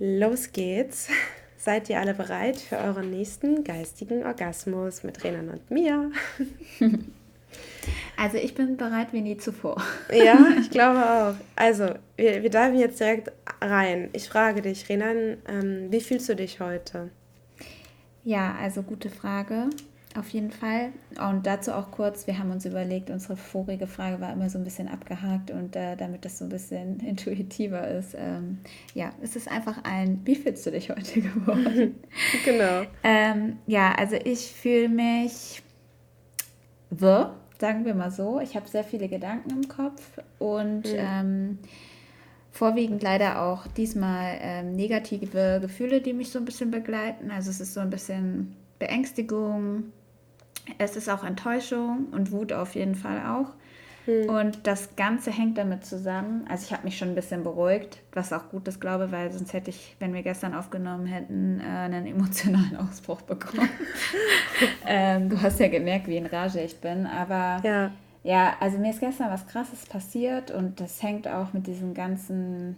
Los geht's. Seid ihr alle bereit für euren nächsten geistigen Orgasmus mit Renan und mir? Also ich bin bereit wie nie zuvor. Ja, ich glaube auch. Also, wir, wir diven jetzt direkt rein. Ich frage dich, Renan, ähm, wie fühlst du dich heute? Ja, also gute Frage. Auf jeden Fall. Und dazu auch kurz, wir haben uns überlegt, unsere vorige Frage war immer so ein bisschen abgehakt und äh, damit das so ein bisschen intuitiver ist, ähm, ja, es ist einfach ein, wie fühlst du dich heute geworden? genau. Ähm, ja, also ich fühle mich wirr, sagen wir mal so. Ich habe sehr viele Gedanken im Kopf und mhm. ähm, vorwiegend leider auch diesmal ähm, negative Gefühle, die mich so ein bisschen begleiten. Also es ist so ein bisschen Beängstigung, es ist auch Enttäuschung und Wut auf jeden Fall auch. Hm. Und das Ganze hängt damit zusammen. Also ich habe mich schon ein bisschen beruhigt, was auch gut ist, glaube ich, weil sonst hätte ich, wenn wir gestern aufgenommen hätten, äh, einen emotionalen Ausbruch bekommen. ähm, du hast ja gemerkt, wie in Rage ich bin. Aber ja. ja, also mir ist gestern was Krasses passiert und das hängt auch mit diesen ganzen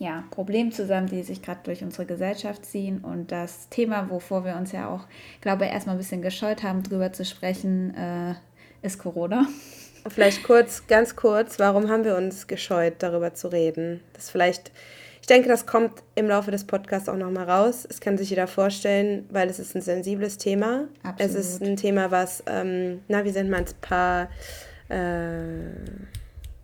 ja, Problemen zusammen, die sich gerade durch unsere Gesellschaft ziehen. Und das Thema, wovor wir uns ja auch, glaube ich, erstmal ein bisschen gescheut haben, drüber zu sprechen, äh, ist Corona. Vielleicht kurz, ganz kurz, warum haben wir uns gescheut, darüber zu reden? Das vielleicht, ich denke, das kommt im Laufe des Podcasts auch nochmal raus. Es kann sich jeder vorstellen, weil es ist ein sensibles Thema. Absolut. Es ist ein Thema, was, ähm, na, wie nennt man es, paar, äh,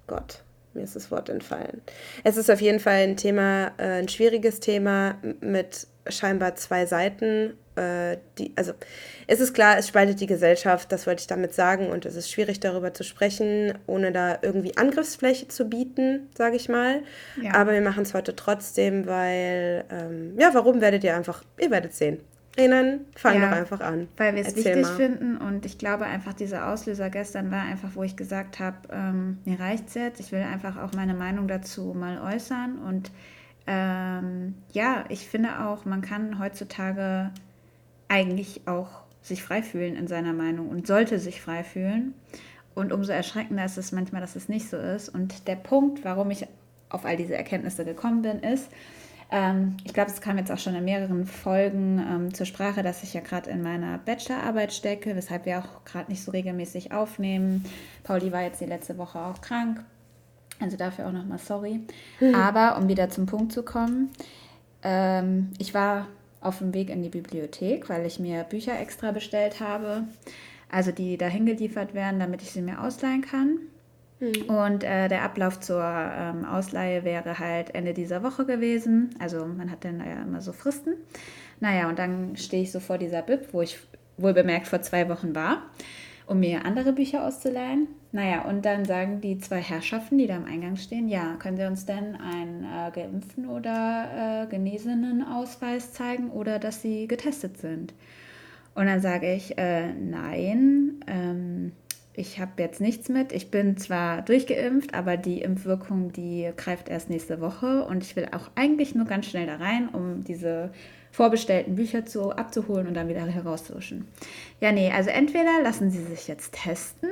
Gott, mir ist das Wort entfallen. Es ist auf jeden Fall ein Thema, äh, ein schwieriges Thema mit scheinbar zwei Seiten. Äh, die, also es ist klar, es spaltet die Gesellschaft, das wollte ich damit sagen, und es ist schwierig darüber zu sprechen, ohne da irgendwie Angriffsfläche zu bieten, sage ich mal. Ja. Aber wir machen es heute trotzdem, weil, ähm, ja, warum werdet ihr einfach, ihr werdet sehen. Renan, fang ja, doch einfach an. Weil wir es wichtig mal. finden und ich glaube einfach, dieser Auslöser gestern war einfach, wo ich gesagt habe, ähm, mir reicht's jetzt. Ich will einfach auch meine Meinung dazu mal äußern und ähm, ja, ich finde auch, man kann heutzutage eigentlich auch sich frei fühlen in seiner Meinung und sollte sich frei fühlen. Und umso erschreckender ist es manchmal, dass es nicht so ist. Und der Punkt, warum ich auf all diese Erkenntnisse gekommen bin, ist, ähm, ich glaube, es kam jetzt auch schon in mehreren Folgen ähm, zur Sprache, dass ich ja gerade in meiner Bachelorarbeit stecke, weshalb wir auch gerade nicht so regelmäßig aufnehmen. Pauli war jetzt die letzte Woche auch krank. Also dafür auch nochmal sorry. Mhm. Aber um wieder zum Punkt zu kommen, ähm, ich war auf dem Weg in die Bibliothek, weil ich mir Bücher extra bestellt habe, also die dahin geliefert werden, damit ich sie mir ausleihen kann. Mhm. Und äh, der Ablauf zur ähm, Ausleihe wäre halt Ende dieser Woche gewesen. Also man hat dann ja immer so Fristen. Naja, und dann stehe ich so vor dieser Bib, wo ich wohl bemerkt vor zwei Wochen war, um mir andere Bücher auszuleihen. Naja, und dann sagen die zwei Herrschaften, die da am Eingang stehen, ja, können Sie uns denn einen äh, geimpften oder äh, genesenen Ausweis zeigen oder dass Sie getestet sind? Und dann sage ich, äh, nein, ähm, ich habe jetzt nichts mit. Ich bin zwar durchgeimpft, aber die Impfwirkung, die greift erst nächste Woche und ich will auch eigentlich nur ganz schnell da rein, um diese vorbestellten Bücher zu, abzuholen und dann wieder herauszuwischen. Ja, nee, also entweder lassen Sie sich jetzt testen,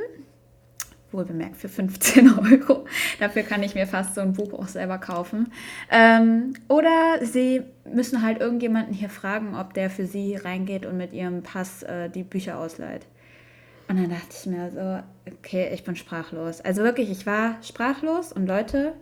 wohlbemerkt für 15 Euro. Dafür kann ich mir fast so ein Buch auch selber kaufen. Ähm, oder Sie müssen halt irgendjemanden hier fragen, ob der für Sie reingeht und mit Ihrem Pass äh, die Bücher ausleiht. Und dann dachte ich mir so, okay, ich bin sprachlos. Also wirklich, ich war sprachlos und Leute,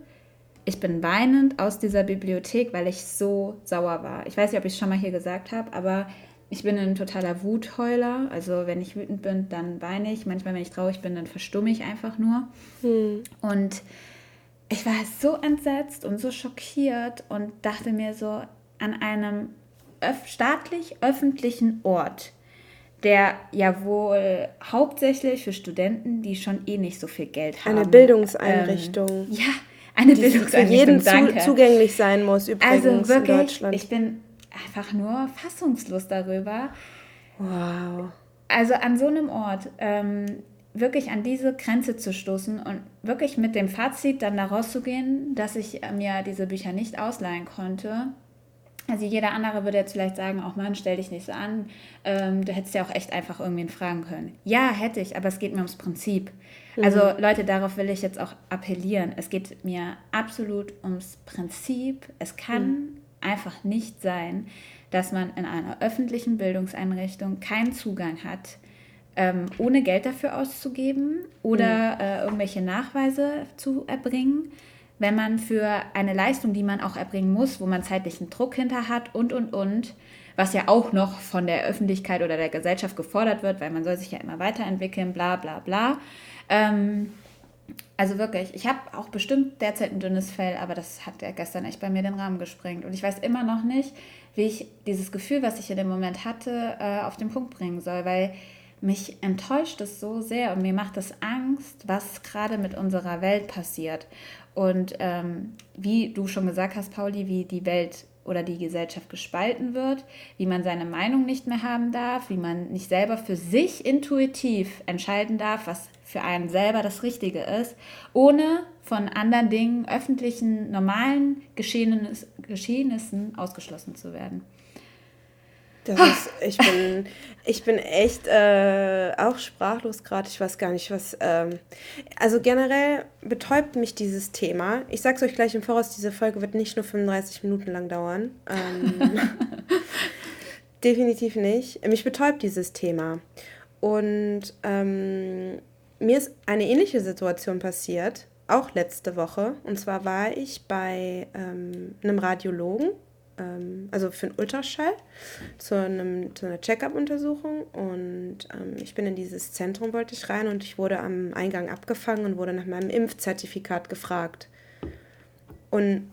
ich bin weinend aus dieser Bibliothek, weil ich so sauer war. Ich weiß nicht, ob ich es schon mal hier gesagt habe, aber ich bin ein totaler Wutheuler. Also wenn ich wütend bin, dann weine ich. Manchmal, wenn ich traurig bin, dann verstumme ich einfach nur. Hm. Und ich war so entsetzt und so schockiert und dachte mir so, an einem öf staatlich öffentlichen Ort der ja wohl hauptsächlich für Studenten, die schon eh nicht so viel Geld haben. Eine Bildungseinrichtung. Ähm, ja, eine die Bildungseinrichtung. Für jeden. Zu, zugänglich sein muss übrigens also wirklich, in Deutschland. Ich bin einfach nur fassungslos darüber. Wow. Also an so einem Ort ähm, wirklich an diese Grenze zu stoßen und wirklich mit dem Fazit dann da rauszugehen, dass ich mir diese Bücher nicht ausleihen konnte also jeder andere würde jetzt vielleicht sagen, auch Mann, stell dich nicht so an, ähm, du hättest ja auch echt einfach irgendwen fragen können. Ja, hätte ich, aber es geht mir ums Prinzip. Mhm. Also Leute, darauf will ich jetzt auch appellieren. Es geht mir absolut ums Prinzip. Es kann mhm. einfach nicht sein, dass man in einer öffentlichen Bildungseinrichtung keinen Zugang hat, ähm, ohne Geld dafür auszugeben oder mhm. äh, irgendwelche Nachweise zu erbringen, wenn man für eine Leistung, die man auch erbringen muss, wo man zeitlichen Druck hinter hat und, und, und, was ja auch noch von der Öffentlichkeit oder der Gesellschaft gefordert wird, weil man soll sich ja immer weiterentwickeln, bla bla bla. Ähm, also wirklich, ich habe auch bestimmt derzeit ein dünnes Fell, aber das hat ja gestern echt bei mir den Rahmen gesprengt. Und ich weiß immer noch nicht, wie ich dieses Gefühl, was ich in dem Moment hatte, äh, auf den Punkt bringen soll, weil mich enttäuscht es so sehr und mir macht es Angst, was gerade mit unserer Welt passiert. Und ähm, wie du schon gesagt hast, Pauli, wie die Welt oder die Gesellschaft gespalten wird, wie man seine Meinung nicht mehr haben darf, wie man nicht selber für sich intuitiv entscheiden darf, was für einen selber das Richtige ist, ohne von anderen Dingen, öffentlichen, normalen Geschehnissen, Geschehnissen ausgeschlossen zu werden. Das ist, ich bin, ich bin echt äh, auch sprachlos gerade. Ich weiß gar nicht, was. Ähm, also generell betäubt mich dieses Thema. Ich sag's euch gleich im Voraus: Diese Folge wird nicht nur 35 Minuten lang dauern. Ähm, definitiv nicht. Mich betäubt dieses Thema. Und ähm, mir ist eine ähnliche Situation passiert, auch letzte Woche. Und zwar war ich bei ähm, einem Radiologen ähm, also für einen Ultraschall, zu, einem, zu einer Check-up-Untersuchung. Und ähm, ich bin in dieses Zentrum, wollte ich rein und ich wurde am Eingang abgefangen und wurde nach meinem Impfzertifikat gefragt. Und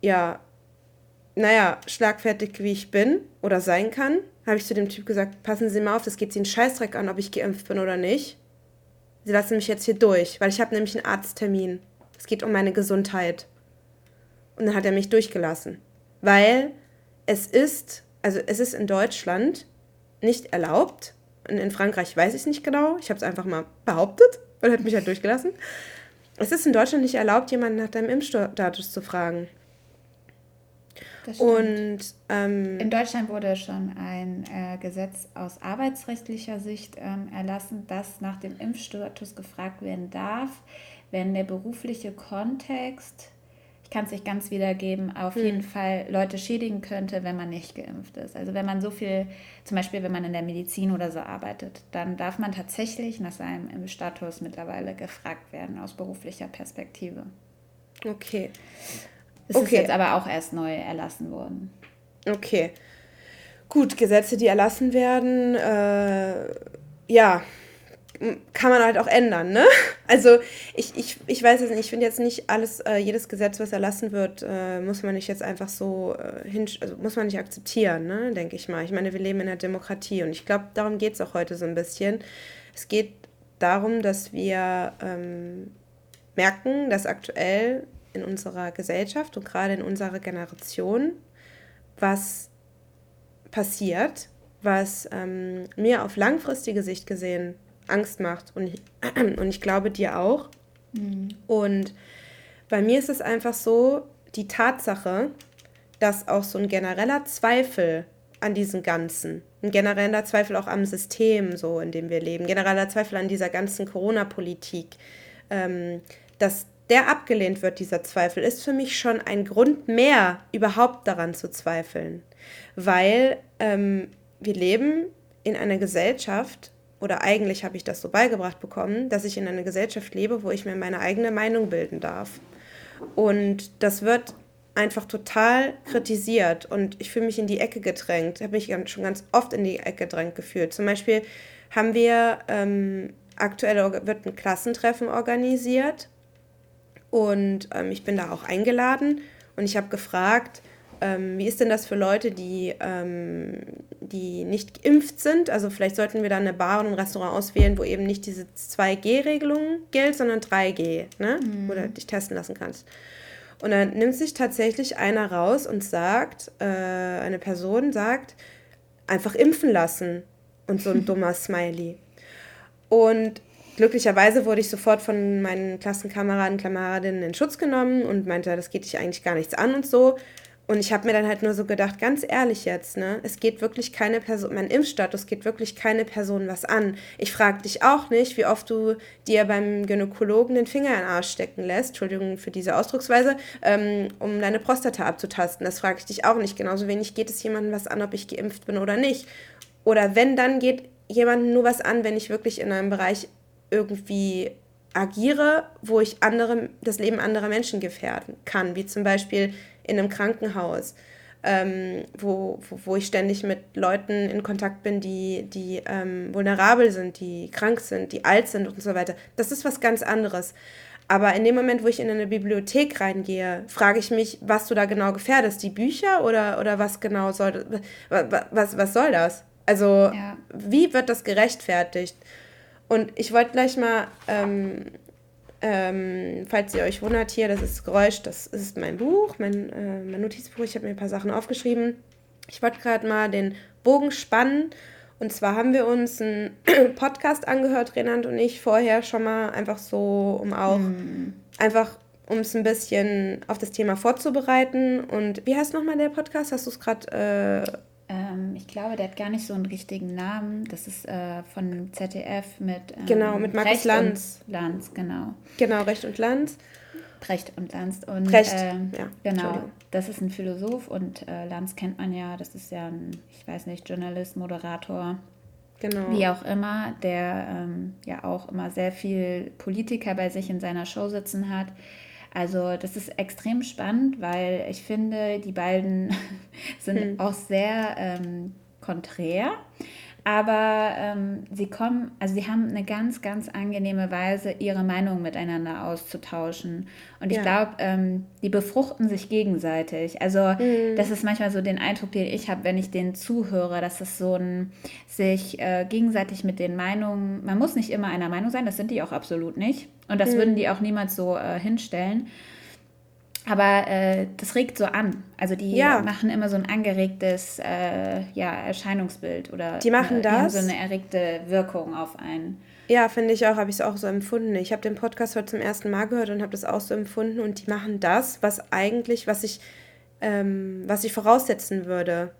ja, naja, schlagfertig wie ich bin oder sein kann, habe ich zu dem Typ gesagt, passen Sie mal auf, das geht Sie einen Scheißdreck an, ob ich geimpft bin oder nicht. Sie lassen mich jetzt hier durch, weil ich habe nämlich einen Arzttermin. Es geht um meine Gesundheit. Und dann hat er mich durchgelassen weil es ist, also es ist in Deutschland nicht erlaubt. Und in Frankreich weiß ich es nicht genau. Ich habe es einfach mal behauptet und hat mich halt durchgelassen. Es ist in Deutschland nicht erlaubt, jemanden nach deinem Impfstatus zu fragen. Und ähm, in Deutschland wurde schon ein äh, Gesetz aus arbeitsrechtlicher Sicht ähm, erlassen, dass nach dem Impfstatus gefragt werden darf, wenn der berufliche Kontext ich kann es nicht ganz wiedergeben, auf hm. jeden Fall Leute schädigen könnte, wenn man nicht geimpft ist. Also wenn man so viel, zum Beispiel wenn man in der Medizin oder so arbeitet, dann darf man tatsächlich nach seinem Status mittlerweile gefragt werden aus beruflicher Perspektive. Okay. Das okay. ist jetzt aber auch erst neu erlassen worden. Okay. Gut, Gesetze, die erlassen werden, äh, ja, kann man halt auch ändern, ne? Also ich, ich, ich weiß es nicht, ich finde jetzt nicht alles, äh, jedes Gesetz, was erlassen wird, äh, muss man nicht jetzt einfach so äh, hin, also muss man nicht akzeptieren, ne, denke ich mal. Ich meine, wir leben in einer Demokratie und ich glaube, darum geht es auch heute so ein bisschen. Es geht darum, dass wir ähm, merken, dass aktuell in unserer Gesellschaft und gerade in unserer Generation was passiert, was ähm, mir auf langfristige Sicht gesehen Angst macht. Und ich, und ich glaube dir auch. Mhm. Und bei mir ist es einfach so, die Tatsache, dass auch so ein genereller Zweifel an diesem Ganzen, ein genereller Zweifel auch am System, so in dem wir leben, genereller Zweifel an dieser ganzen Corona-Politik, ähm, dass der abgelehnt wird, dieser Zweifel, ist für mich schon ein Grund mehr, überhaupt daran zu zweifeln. Weil ähm, wir leben in einer Gesellschaft, oder eigentlich habe ich das so beigebracht bekommen, dass ich in einer Gesellschaft lebe, wo ich mir meine eigene Meinung bilden darf. Und das wird einfach total kritisiert und ich fühle mich in die Ecke gedrängt. Ich habe mich schon ganz oft in die Ecke gedrängt gefühlt. Zum Beispiel haben wir ähm, aktuell wird ein Klassentreffen organisiert und ähm, ich bin da auch eingeladen und ich habe gefragt, ähm, wie ist denn das für Leute, die, ähm, die nicht geimpft sind? Also vielleicht sollten wir dann eine Bar und ein Restaurant auswählen, wo eben nicht diese 2G-Regelung gilt, sondern 3G, ne? Mhm. wo du dich testen lassen kannst. Und dann nimmt sich tatsächlich einer raus und sagt, äh, eine Person sagt, einfach impfen lassen. Und so ein dummer Smiley. Und glücklicherweise wurde ich sofort von meinen Klassenkameraden, Kameradinnen in Schutz genommen und meinte, das geht dich eigentlich gar nichts an und so. Und ich habe mir dann halt nur so gedacht, ganz ehrlich jetzt, ne, es geht wirklich keine Person, mein Impfstatus geht wirklich keine Person was an. Ich frage dich auch nicht, wie oft du dir beim Gynäkologen den Finger in den Arsch stecken lässt, Entschuldigung für diese Ausdrucksweise, ähm, um deine Prostata abzutasten. Das frage ich dich auch nicht. Genauso wenig geht es jemandem was an, ob ich geimpft bin oder nicht. Oder wenn, dann geht jemandem nur was an, wenn ich wirklich in einem Bereich irgendwie agiere, wo ich andere, das Leben anderer Menschen gefährden kann, wie zum Beispiel in einem Krankenhaus, ähm, wo, wo, wo, ich ständig mit Leuten in Kontakt bin, die, die ähm, vulnerabel sind, die krank sind, die alt sind und so weiter. Das ist was ganz anderes. Aber in dem Moment, wo ich in eine Bibliothek reingehe, frage ich mich, was du da genau gefährdest. Die Bücher oder, oder was genau soll was, was, soll das? Also, ja. wie wird das gerechtfertigt? Und ich wollte gleich mal ähm, ähm, falls ihr euch wundert, hier, das ist Geräusch, das ist mein Buch, mein, äh, mein Notizbuch. Ich habe mir ein paar Sachen aufgeschrieben. Ich wollte gerade mal den Bogen spannen. Und zwar haben wir uns einen Podcast angehört, Renand und ich, vorher schon mal, einfach so, um auch, mm. einfach um es ein bisschen auf das Thema vorzubereiten. Und wie heißt nochmal der Podcast? Hast du es gerade äh, ähm, ich glaube, der hat gar nicht so einen richtigen Namen. Das ist äh, von ZDF mit. Ähm, genau, mit Markus Recht Lanz. Lanz, genau. Genau, Recht und Lanz. Recht und Lanz. Und, Recht, äh, ja. Genau, das ist ein Philosoph und äh, Lanz kennt man ja. Das ist ja ein, ich weiß nicht, Journalist, Moderator. Genau. Wie auch immer, der ähm, ja auch immer sehr viel Politiker bei sich in seiner Show sitzen hat. Also das ist extrem spannend, weil ich finde, die beiden sind hm. auch sehr ähm, konträr. Aber ähm, sie kommen, also sie haben eine ganz, ganz angenehme Weise, ihre Meinung miteinander auszutauschen. Und ich ja. glaube, ähm, die befruchten sich gegenseitig. Also mhm. das ist manchmal so den Eindruck, den ich habe, wenn ich denen zuhöre, dass es so ein sich äh, gegenseitig mit den Meinungen, man muss nicht immer einer Meinung sein, das sind die auch absolut nicht. Und das mhm. würden die auch niemals so äh, hinstellen. Aber äh, das regt so an. Also die ja. machen immer so ein angeregtes äh, ja, Erscheinungsbild oder die machen eine, das. so eine erregte Wirkung auf einen. Ja, finde ich auch, habe ich es auch so empfunden. Ich habe den Podcast heute zum ersten Mal gehört und habe das auch so empfunden. Und die machen das, was eigentlich, was ich, ähm, was ich voraussetzen würde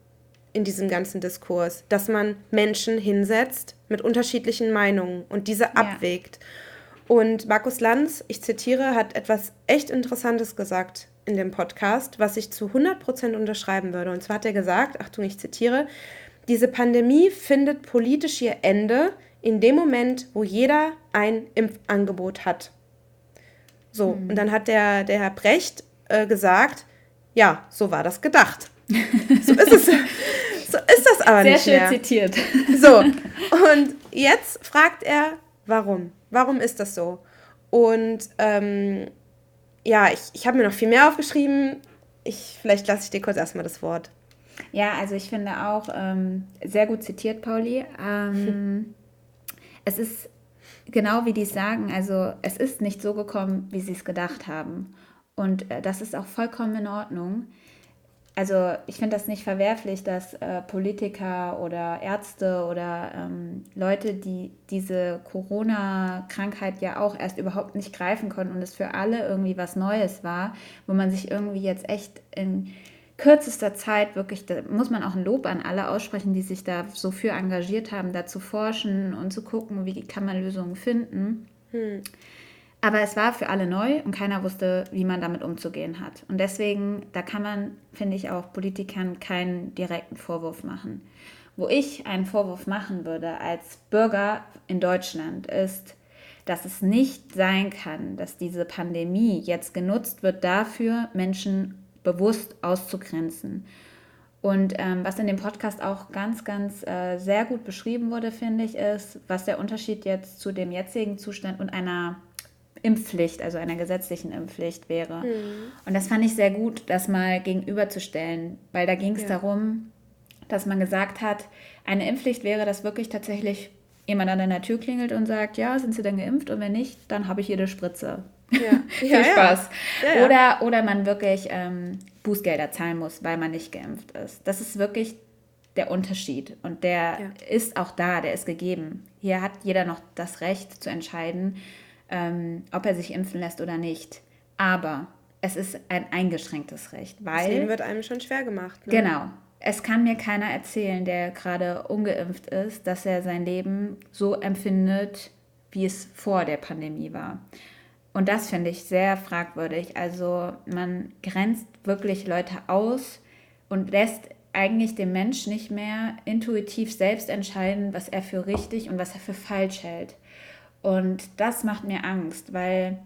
in diesem ganzen Diskurs, dass man Menschen hinsetzt mit unterschiedlichen Meinungen und diese ja. abwägt. Und Markus Lanz, ich zitiere, hat etwas echt Interessantes gesagt in dem Podcast, was ich zu 100% unterschreiben würde. Und zwar hat er gesagt, Achtung, ich zitiere, diese Pandemie findet politisch ihr Ende in dem Moment, wo jeder ein Impfangebot hat. So, mhm. und dann hat der, der Herr Brecht äh, gesagt, ja, so war das gedacht. so ist es. So ist das aber Sehr nicht schön zitiert. So, und jetzt fragt er, warum? Warum ist das so? Und ähm, ja, ich, ich habe mir noch viel mehr aufgeschrieben. Ich, vielleicht lasse ich dir kurz erstmal das Wort. Ja, also ich finde auch ähm, sehr gut zitiert, Pauli. Ähm, es ist genau wie die es sagen, also es ist nicht so gekommen, wie sie es gedacht haben. Und äh, das ist auch vollkommen in Ordnung also ich finde das nicht verwerflich, dass äh, Politiker oder Ärzte oder ähm, Leute, die diese Corona-Krankheit ja auch erst überhaupt nicht greifen konnten und es für alle irgendwie was Neues war, wo man sich irgendwie jetzt echt in kürzester Zeit wirklich, da muss man auch ein Lob an alle aussprechen, die sich da so für engagiert haben, da zu forschen und zu gucken, wie kann man Lösungen finden. Hm. Aber es war für alle neu und keiner wusste, wie man damit umzugehen hat. Und deswegen, da kann man, finde ich, auch Politikern keinen direkten Vorwurf machen. Wo ich einen Vorwurf machen würde als Bürger in Deutschland ist, dass es nicht sein kann, dass diese Pandemie jetzt genutzt wird dafür, Menschen bewusst auszugrenzen. Und ähm, was in dem Podcast auch ganz, ganz äh, sehr gut beschrieben wurde, finde ich, ist, was der Unterschied jetzt zu dem jetzigen Zustand und einer Impfpflicht, also einer gesetzlichen Impfpflicht wäre. Mhm. Und das fand ich sehr gut, das mal gegenüberzustellen, weil da ging es ja. darum, dass man gesagt hat, eine Impfpflicht wäre, dass wirklich tatsächlich jemand an deiner Tür klingelt und sagt, ja, sind Sie denn geimpft? Und wenn nicht, dann habe ich hier eine Spritze. Ja. Viel ja, Spaß. Ja. Oder, oder man wirklich ähm, Bußgelder zahlen muss, weil man nicht geimpft ist. Das ist wirklich der Unterschied. Und der ist auch da, der ist gegeben. Hier hat jeder noch das Recht zu entscheiden, ähm, ob er sich impfen lässt oder nicht. Aber es ist ein eingeschränktes Recht, weil... Das Leben wird einem schon schwer gemacht. Ne? Genau. Es kann mir keiner erzählen, der gerade ungeimpft ist, dass er sein Leben so empfindet, wie es vor der Pandemie war. Und das finde ich sehr fragwürdig. Also man grenzt wirklich Leute aus und lässt eigentlich den Mensch nicht mehr intuitiv selbst entscheiden, was er für richtig und was er für falsch hält. Und das macht mir Angst, weil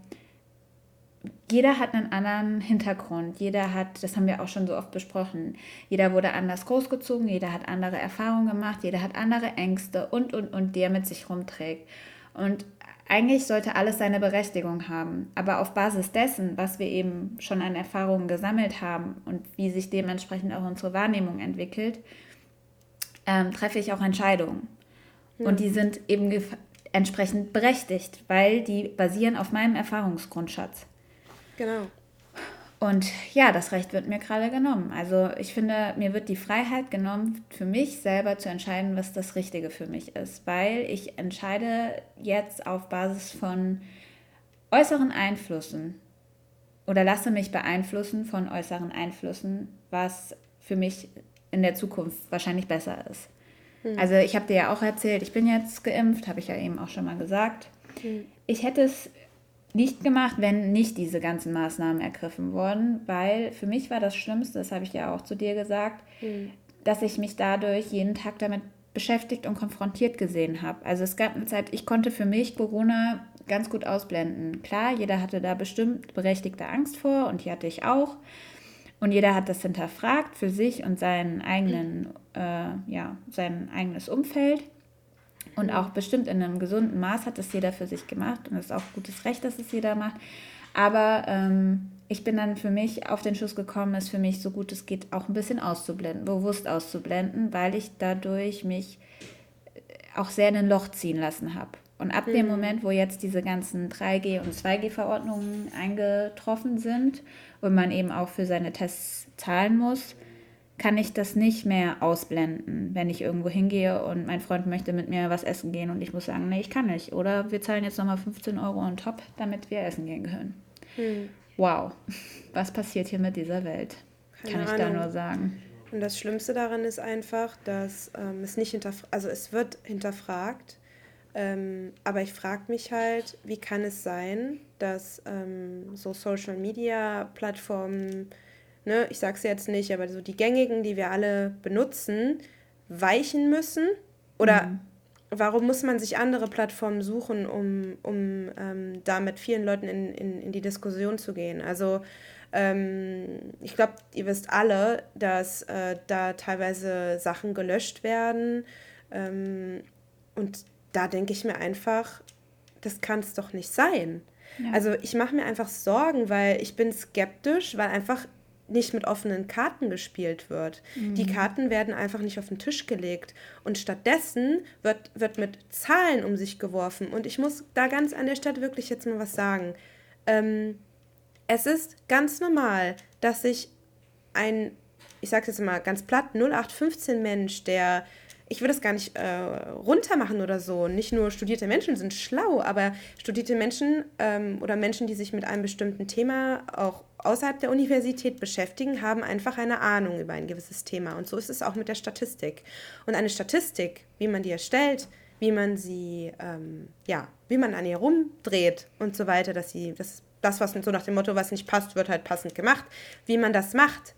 jeder hat einen anderen Hintergrund. Jeder hat, das haben wir auch schon so oft besprochen, jeder wurde anders großgezogen, jeder hat andere Erfahrungen gemacht, jeder hat andere Ängste und, und, und, die er mit sich rumträgt. Und eigentlich sollte alles seine Berechtigung haben. Aber auf Basis dessen, was wir eben schon an Erfahrungen gesammelt haben und wie sich dementsprechend auch unsere Wahrnehmung entwickelt, ähm, treffe ich auch Entscheidungen. Ja. Und die sind eben entsprechend berechtigt, weil die basieren auf meinem Erfahrungsgrundschatz. Genau. Und ja, das Recht wird mir gerade genommen. Also ich finde, mir wird die Freiheit genommen, für mich selber zu entscheiden, was das Richtige für mich ist. Weil ich entscheide jetzt auf Basis von äußeren Einflüssen oder lasse mich beeinflussen von äußeren Einflüssen, was für mich in der Zukunft wahrscheinlich besser ist. Hm. Also ich habe dir ja auch erzählt, ich bin jetzt geimpft, habe ich ja eben auch schon mal gesagt. Hm. Ich hätte es nicht gemacht, wenn nicht diese ganzen Maßnahmen ergriffen wurden, weil für mich war das Schlimmste, das habe ich ja auch zu dir gesagt, mhm. dass ich mich dadurch jeden Tag damit beschäftigt und konfrontiert gesehen habe. Also es gab eine Zeit, ich konnte für mich Corona ganz gut ausblenden. Klar, jeder hatte da bestimmt berechtigte Angst vor und die hatte ich auch. Und jeder hat das hinterfragt für sich und seinen eigenen, äh, ja, sein eigenes Umfeld. Und auch bestimmt in einem gesunden Maß hat es jeder für sich gemacht und es ist auch gutes Recht, dass es jeder macht. Aber ähm, ich bin dann für mich auf den Schuss gekommen, es für mich so gut es geht auch ein bisschen auszublenden, bewusst auszublenden, weil ich dadurch mich auch sehr in ein Loch ziehen lassen habe. Und ab mhm. dem Moment, wo jetzt diese ganzen 3G- und 2G-Verordnungen eingetroffen sind und man eben auch für seine Tests zahlen muss, kann ich das nicht mehr ausblenden, wenn ich irgendwo hingehe und mein Freund möchte mit mir was essen gehen und ich muss sagen, nee, ich kann nicht. Oder wir zahlen jetzt nochmal 15 Euro on top, damit wir essen gehen können. Hm. Wow, was passiert hier mit dieser Welt? Keine kann ich Ahnung. da nur sagen. Und das Schlimmste daran ist einfach, dass ähm, es nicht hinterfragt, also es wird hinterfragt, ähm, aber ich frage mich halt, wie kann es sein, dass ähm, so Social-Media-Plattformen ne, ich sage es jetzt nicht, aber so die gängigen, die wir alle benutzen, weichen müssen? Oder mhm. warum muss man sich andere Plattformen suchen, um, um ähm, da mit vielen Leuten in, in, in die Diskussion zu gehen? Also ähm, ich glaube, ihr wisst alle, dass äh, da teilweise Sachen gelöscht werden. Ähm, und da denke ich mir einfach, das kann es doch nicht sein. Ja. Also ich mache mir einfach Sorgen, weil ich bin skeptisch, weil einfach nicht mit offenen Karten gespielt wird. Mhm. Die Karten werden einfach nicht auf den Tisch gelegt. Und stattdessen wird, wird mit Zahlen um sich geworfen. Und ich muss da ganz an der Stelle wirklich jetzt mal was sagen. Ähm, es ist ganz normal, dass sich ein, ich sage jetzt mal ganz platt, 0815 Mensch, der ich würde es gar nicht äh, runtermachen oder so. Nicht nur studierte Menschen sind schlau, aber studierte Menschen ähm, oder Menschen, die sich mit einem bestimmten Thema auch außerhalb der Universität beschäftigen, haben einfach eine Ahnung über ein gewisses Thema. Und so ist es auch mit der Statistik. Und eine Statistik, wie man die erstellt, wie man sie, ähm, ja, wie man an ihr rumdreht und so weiter, dass sie, das, das, was so nach dem Motto, was nicht passt, wird halt passend gemacht, wie man das macht,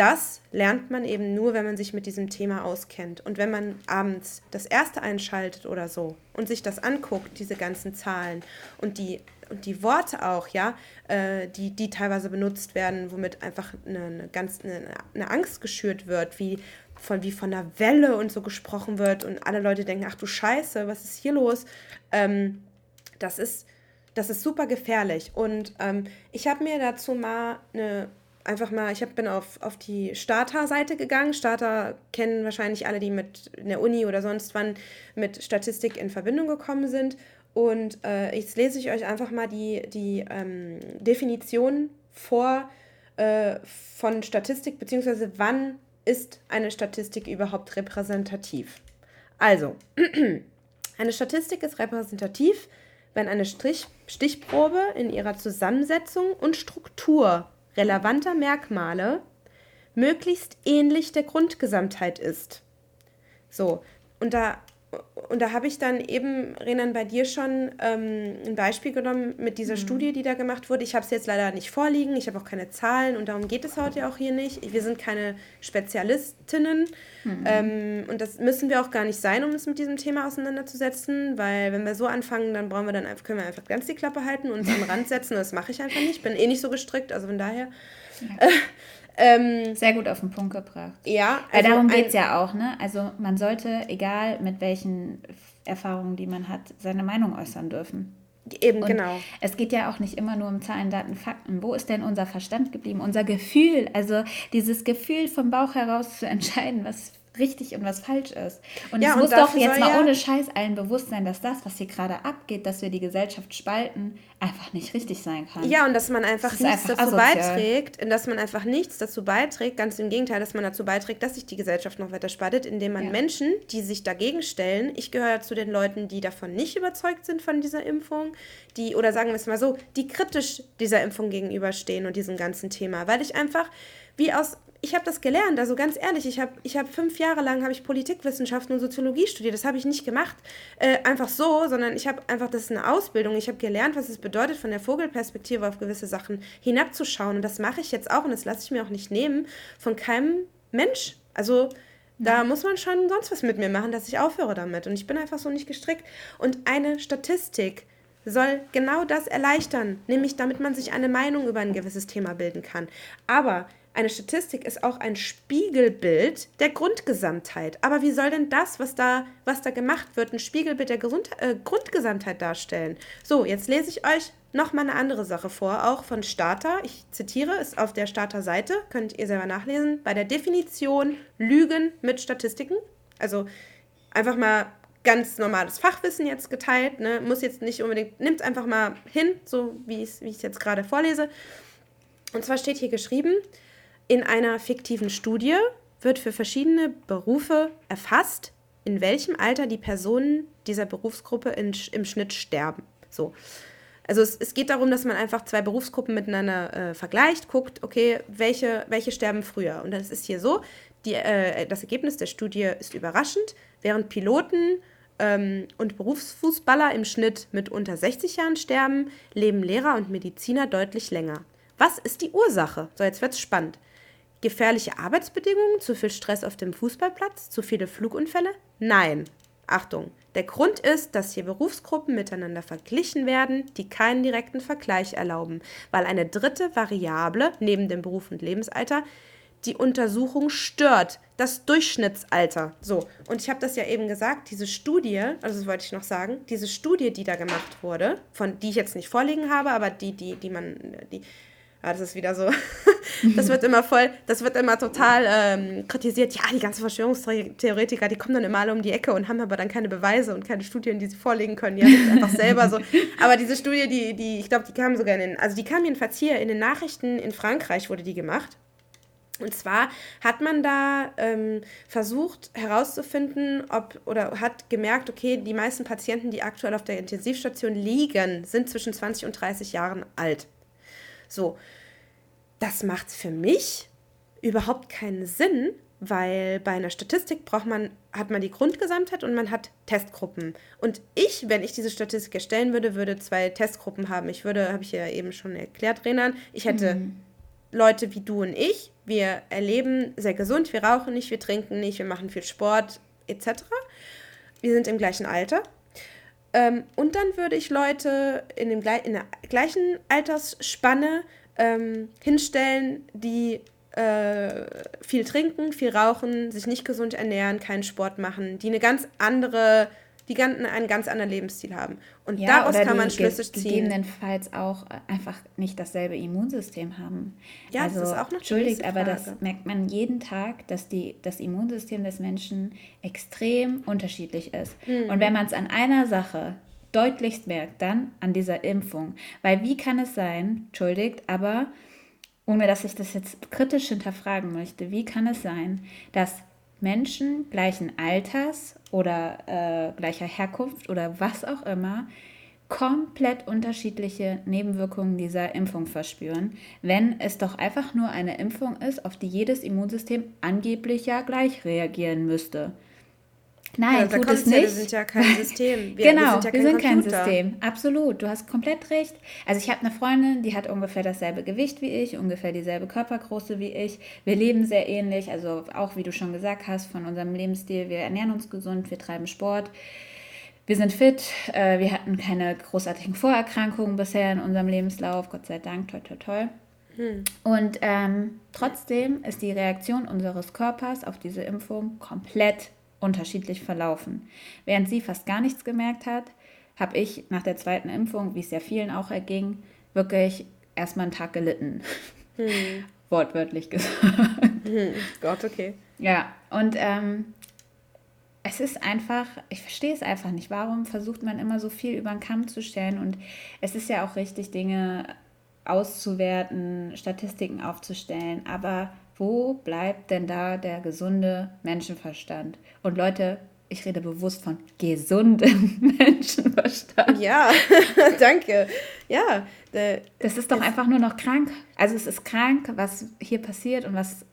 das lernt man eben nur, wenn man sich mit diesem Thema auskennt. Und wenn man abends das erste einschaltet oder so und sich das anguckt, diese ganzen Zahlen und die, und die Worte auch, ja, äh, die, die teilweise benutzt werden, womit einfach eine, eine ganz eine, eine Angst geschürt wird, wie von, wie von einer Welle und so gesprochen wird und alle Leute denken, ach du Scheiße, was ist hier los? Ähm, das ist, das ist super gefährlich. Und ähm, ich habe mir dazu mal eine einfach mal, ich hab, bin auf, auf die Starter-Seite gegangen. Starter kennen wahrscheinlich alle, die mit in der Uni oder sonst wann mit Statistik in Verbindung gekommen sind. Und äh, jetzt lese ich euch einfach mal die, die ähm, Definition vor äh, von Statistik, beziehungsweise wann ist eine Statistik überhaupt repräsentativ. Also, eine Statistik ist repräsentativ, wenn eine Strich Stichprobe in ihrer Zusammensetzung und Struktur relevanter Merkmale möglichst ähnlich der Grundgesamtheit ist. So, und da und da habe ich dann eben, Renan, bei dir schon ähm, ein Beispiel genommen mit dieser mhm. Studie, die da gemacht wurde. Ich habe es jetzt leider nicht vorliegen, ich habe auch keine Zahlen und darum geht es heute auch hier nicht. Wir sind keine Spezialistinnen mhm. ähm, und das müssen wir auch gar nicht sein, um uns mit diesem Thema auseinanderzusetzen, weil wenn wir so anfangen, dann brauchen wir dann einfach, können wir einfach ganz die Klappe halten und uns den Rand setzen. Das mache ich einfach nicht. Ich bin eh nicht so gestrickt, also von daher. Ja. Äh, ähm, Sehr gut auf den Punkt gebracht. Ja. Also darum geht es ja auch, ne? Also man sollte, egal mit welchen Erfahrungen, die man hat, seine Meinung äußern dürfen. Eben, und genau. Es geht ja auch nicht immer nur um Zahlen, Daten, Fakten. Wo ist denn unser Verstand geblieben? Unser Gefühl, also dieses Gefühl vom Bauch heraus zu entscheiden, was richtig und was falsch ist. Und ja, es muss doch jetzt mal ja ohne Scheiß allen bewusst sein, dass das, was hier gerade abgeht, dass wir die Gesellschaft spalten, einfach nicht richtig sein kann. Ja, und dass man einfach das nichts einfach dazu asozial. beiträgt, dass man einfach nichts dazu beiträgt, ganz im Gegenteil, dass man dazu beiträgt, dass sich die Gesellschaft noch weiter spaltet, indem man ja. Menschen, die sich dagegen stellen, ich gehöre zu den Leuten, die davon nicht überzeugt sind von dieser Impfung, die, oder sagen wir es mal so, die kritisch dieser Impfung gegenüberstehen und diesem ganzen Thema, weil ich einfach wie aus ich habe das gelernt, also ganz ehrlich, ich habe ich hab fünf Jahre lang habe ich Politikwissenschaften und Soziologie studiert. Das habe ich nicht gemacht äh, einfach so, sondern ich habe einfach, das ist eine Ausbildung. Ich habe gelernt, was es bedeutet, von der Vogelperspektive auf gewisse Sachen hinabzuschauen. Und das mache ich jetzt auch und das lasse ich mir auch nicht nehmen von keinem Mensch. Also da ja. muss man schon sonst was mit mir machen, dass ich aufhöre damit. Und ich bin einfach so nicht gestrickt. Und eine Statistik soll genau das erleichtern, nämlich damit man sich eine Meinung über ein gewisses Thema bilden kann. Aber eine Statistik ist auch ein Spiegelbild der Grundgesamtheit. Aber wie soll denn das, was da, was da gemacht wird, ein Spiegelbild der Gesund äh, Grundgesamtheit darstellen? So, jetzt lese ich euch nochmal eine andere Sache vor, auch von Starter. Ich zitiere, ist auf der Starter-Seite, könnt ihr selber nachlesen. Bei der Definition Lügen mit Statistiken. Also einfach mal ganz normales Fachwissen jetzt geteilt. Ne? Muss jetzt nicht unbedingt, nimmt einfach mal hin, so wie ich es jetzt gerade vorlese. Und zwar steht hier geschrieben, in einer fiktiven Studie wird für verschiedene Berufe erfasst, in welchem Alter die Personen dieser Berufsgruppe in, im Schnitt sterben. So. Also es, es, geht darum, dass man einfach zwei Berufsgruppen miteinander äh, vergleicht, guckt, okay, welche, welche sterben früher. Und das ist hier so, die, äh, das Ergebnis der Studie ist überraschend. Während Piloten ähm, und Berufsfußballer im Schnitt mit unter 60 Jahren sterben, leben Lehrer und Mediziner deutlich länger. Was ist die Ursache? So, jetzt wird es spannend. Gefährliche Arbeitsbedingungen, zu viel Stress auf dem Fußballplatz, zu viele Flugunfälle? Nein. Achtung, der Grund ist, dass hier Berufsgruppen miteinander verglichen werden, die keinen direkten Vergleich erlauben, weil eine dritte Variable neben dem Beruf und Lebensalter die Untersuchung stört, das Durchschnittsalter. So, und ich habe das ja eben gesagt, diese Studie, also das wollte ich noch sagen, diese Studie, die da gemacht wurde, von die ich jetzt nicht vorliegen habe, aber die, die, die man, die, ja, das ist wieder so. das wird immer voll, das wird immer total ähm, kritisiert. Ja, die ganzen Verschwörungstheoretiker, die kommen dann immer alle um die Ecke und haben aber dann keine Beweise und keine Studien, die sie vorlegen können. Die haben einfach selber so. Aber diese Studie, die, die, ich glaube, die kam sogar in den, also die kam jedenfalls hier in den Nachrichten in Frankreich wurde die gemacht. Und zwar hat man da ähm, versucht herauszufinden, ob oder hat gemerkt, okay, die meisten Patienten, die aktuell auf der Intensivstation liegen, sind zwischen 20 und 30 Jahren alt. So, das macht für mich überhaupt keinen Sinn, weil bei einer Statistik braucht man, hat man die Grundgesamtheit und man hat Testgruppen. Und ich, wenn ich diese Statistik erstellen würde, würde zwei Testgruppen haben. Ich würde, habe ich ja eben schon erklärt, Renan, ich hätte mhm. Leute wie du und ich, wir erleben sehr gesund, wir rauchen nicht, wir trinken nicht, wir machen viel Sport etc. Wir sind im gleichen Alter. Ähm, und dann würde ich Leute in, dem, in der gleichen Altersspanne ähm, hinstellen, die äh, viel trinken, viel rauchen, sich nicht gesund ernähren, keinen Sport machen, die eine ganz andere die einen ganz anderen Lebensstil haben. Und ja, daraus kann man Schlüsse ziehen. gegebenenfalls auch einfach nicht dasselbe Immunsystem haben. Ja, also, das ist auch noch Entschuldigt, aber das merkt man jeden Tag, dass die, das Immunsystem des Menschen extrem unterschiedlich ist. Mhm. Und wenn man es an einer Sache deutlichst merkt, dann an dieser Impfung. Weil wie kann es sein, entschuldigt, aber ohne dass ich das jetzt kritisch hinterfragen möchte, wie kann es sein, dass Menschen gleichen Alters oder äh, gleicher Herkunft oder was auch immer komplett unterschiedliche Nebenwirkungen dieser Impfung verspüren, wenn es doch einfach nur eine Impfung ist, auf die jedes Immunsystem angeblich ja gleich reagieren müsste. Nein, ja, tut es nicht. Wir sind ja kein System. Wir, genau, wir sind, ja wir sind kein System. Absolut, du hast komplett recht. Also ich habe eine Freundin, die hat ungefähr dasselbe Gewicht wie ich, ungefähr dieselbe Körpergröße wie ich. Wir leben sehr ähnlich, also auch wie du schon gesagt hast, von unserem Lebensstil. Wir ernähren uns gesund, wir treiben Sport. Wir sind fit, äh, wir hatten keine großartigen Vorerkrankungen bisher in unserem Lebenslauf, Gott sei Dank, toi, toi, toi. Hm. Und ähm, trotzdem ist die Reaktion unseres Körpers auf diese Impfung komplett unterschiedlich verlaufen. Während sie fast gar nichts gemerkt hat, habe ich nach der zweiten Impfung, wie es ja vielen auch erging, wirklich erstmal einen Tag gelitten. Hm. Wortwörtlich gesagt. Hm. Gott, okay. Ja, und ähm, es ist einfach, ich verstehe es einfach nicht. Warum versucht man immer so viel über den Kamm zu stellen? Und es ist ja auch richtig, Dinge auszuwerten, Statistiken aufzustellen. Aber wo bleibt denn da der gesunde Menschenverstand? Und Leute, ich rede bewusst von gesundem Menschenverstand. Ja, danke. Ja. Das ist doch einfach nur noch krank. Also es ist krank, was hier passiert und was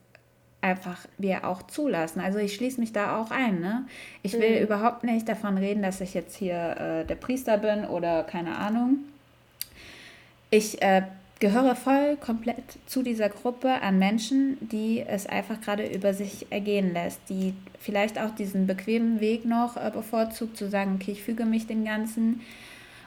einfach wir auch zulassen. Also ich schließe mich da auch ein. Ne? Ich will mhm. überhaupt nicht davon reden, dass ich jetzt hier äh, der Priester bin oder keine Ahnung. Ich äh, gehöre voll komplett zu dieser Gruppe an Menschen, die es einfach gerade über sich ergehen lässt, die vielleicht auch diesen bequemen Weg noch äh, bevorzugt, zu sagen, okay, ich füge mich dem Ganzen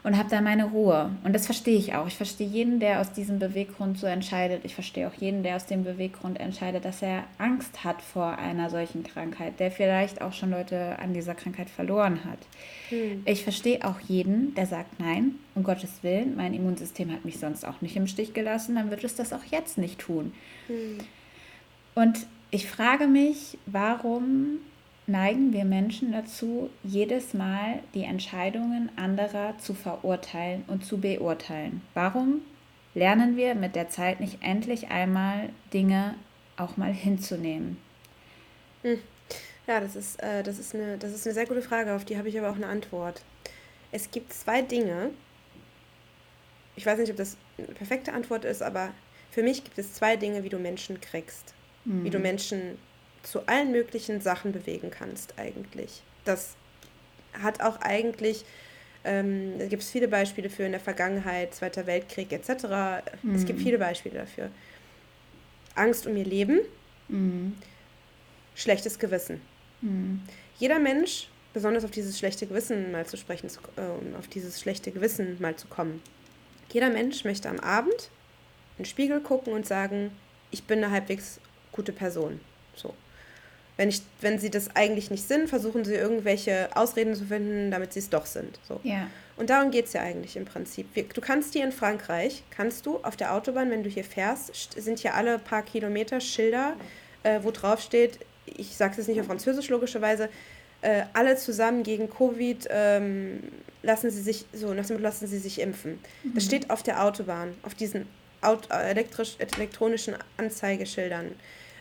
und habe da meine Ruhe. Und das verstehe ich auch. Ich verstehe jeden, der aus diesem Beweggrund so entscheidet. Ich verstehe auch jeden, der aus dem Beweggrund entscheidet, dass er Angst hat vor einer solchen Krankheit, der vielleicht auch schon Leute an dieser Krankheit verloren hat. Hm. Ich verstehe auch jeden, der sagt, nein, um Gottes Willen, mein Immunsystem hat mich sonst auch nicht im Stich gelassen, dann wird es das auch jetzt nicht tun. Hm. Und ich frage mich, warum neigen wir Menschen dazu, jedes Mal die Entscheidungen anderer zu verurteilen und zu beurteilen. Warum lernen wir mit der Zeit nicht endlich einmal Dinge auch mal hinzunehmen? Hm. Ja, das ist, äh, das, ist eine, das ist eine sehr gute Frage, auf die habe ich aber auch eine Antwort. Es gibt zwei Dinge, ich weiß nicht, ob das eine perfekte Antwort ist, aber für mich gibt es zwei Dinge, wie du Menschen kriegst, mhm. wie du hm. Menschen zu allen möglichen Sachen bewegen kannst eigentlich. Das hat auch eigentlich, ähm, da gibt es viele Beispiele für in der Vergangenheit, Zweiter Weltkrieg etc. Mhm. Es gibt mhm. viele Beispiele dafür. Angst um ihr Leben, mhm. schlechtes Gewissen. Mhm. Jeder Mensch, besonders auf dieses schlechte Gewissen mal zu sprechen, äh, um auf dieses schlechte Gewissen mal zu kommen. Jeder Mensch möchte am Abend in den Spiegel gucken und sagen, ich bin eine halbwegs gute Person. So. Wenn, ich, wenn sie das eigentlich nicht sind, versuchen sie irgendwelche Ausreden zu finden, damit sie es doch sind. So. Ja. Und darum geht es ja eigentlich im Prinzip. Du kannst hier in Frankreich, kannst du auf der Autobahn, wenn du hier fährst, sind hier alle paar Kilometer Schilder, äh, wo drauf steht, ich sage es jetzt nicht auf Französisch logischerweise, äh, alle zusammen gegen Covid ähm, lassen sie sich, so nach dem lassen sie sich impfen. Mhm. Das steht auf der Autobahn, auf diesen äh, elektrisch, elektronischen Anzeigeschildern.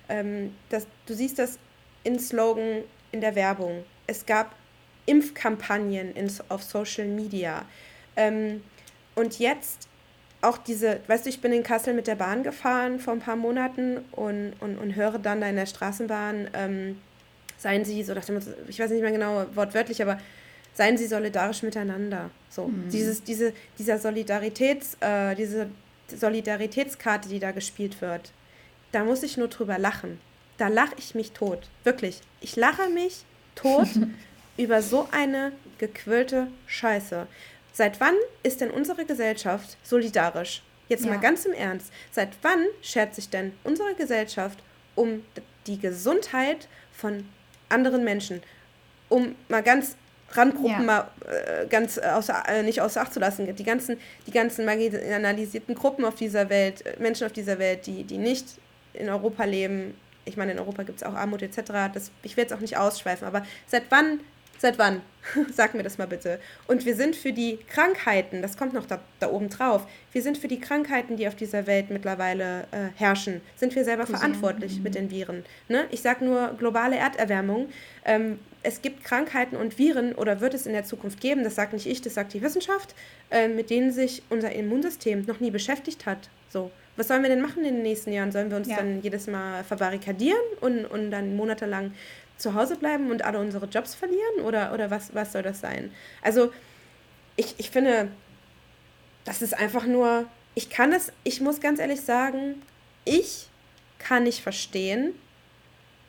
Ähm, das, du siehst das in Slogan in der Werbung. Es gab Impfkampagnen in, auf Social Media. Ähm, und jetzt auch diese, weißt du, ich bin in Kassel mit der Bahn gefahren vor ein paar Monaten und, und, und höre dann da in der Straßenbahn, ähm, seien Sie, so dachte ich weiß nicht mehr genau wortwörtlich, aber seien Sie solidarisch miteinander. So, mhm. dieses, diese, dieser Solidaritäts, äh, diese Solidaritätskarte, die da gespielt wird, da muss ich nur drüber lachen da lache ich mich tot. Wirklich. Ich lache mich tot über so eine gequirlte Scheiße. Seit wann ist denn unsere Gesellschaft solidarisch? Jetzt ja. mal ganz im Ernst. Seit wann schert sich denn unsere Gesellschaft um die Gesundheit von anderen Menschen? Um mal ganz Randgruppen ja. mal äh, ganz außer, äh, nicht außer Acht zu lassen. Die ganzen, die ganzen marginalisierten Gruppen auf dieser Welt, äh, Menschen auf dieser Welt, die, die nicht in Europa leben, ich meine, in Europa gibt es auch Armut etc. Das, ich will jetzt auch nicht ausschweifen, aber seit wann Seit wann? Sag mir das mal bitte. Und wir sind für die Krankheiten, das kommt noch da, da oben drauf, wir sind für die Krankheiten, die auf dieser Welt mittlerweile äh, herrschen, sind wir selber verantwortlich mhm. mit den Viren. Ne? Ich sage nur globale Erderwärmung. Ähm, es gibt Krankheiten und Viren oder wird es in der Zukunft geben, das sagt nicht ich, das sagt die Wissenschaft, äh, mit denen sich unser Immunsystem noch nie beschäftigt hat. So. Was sollen wir denn machen in den nächsten Jahren? Sollen wir uns ja. dann jedes Mal verbarrikadieren und, und dann monatelang zu Hause bleiben und alle unsere Jobs verlieren? Oder, oder was, was soll das sein? Also, ich, ich finde, das ist einfach nur, ich kann es, ich muss ganz ehrlich sagen, ich kann nicht verstehen,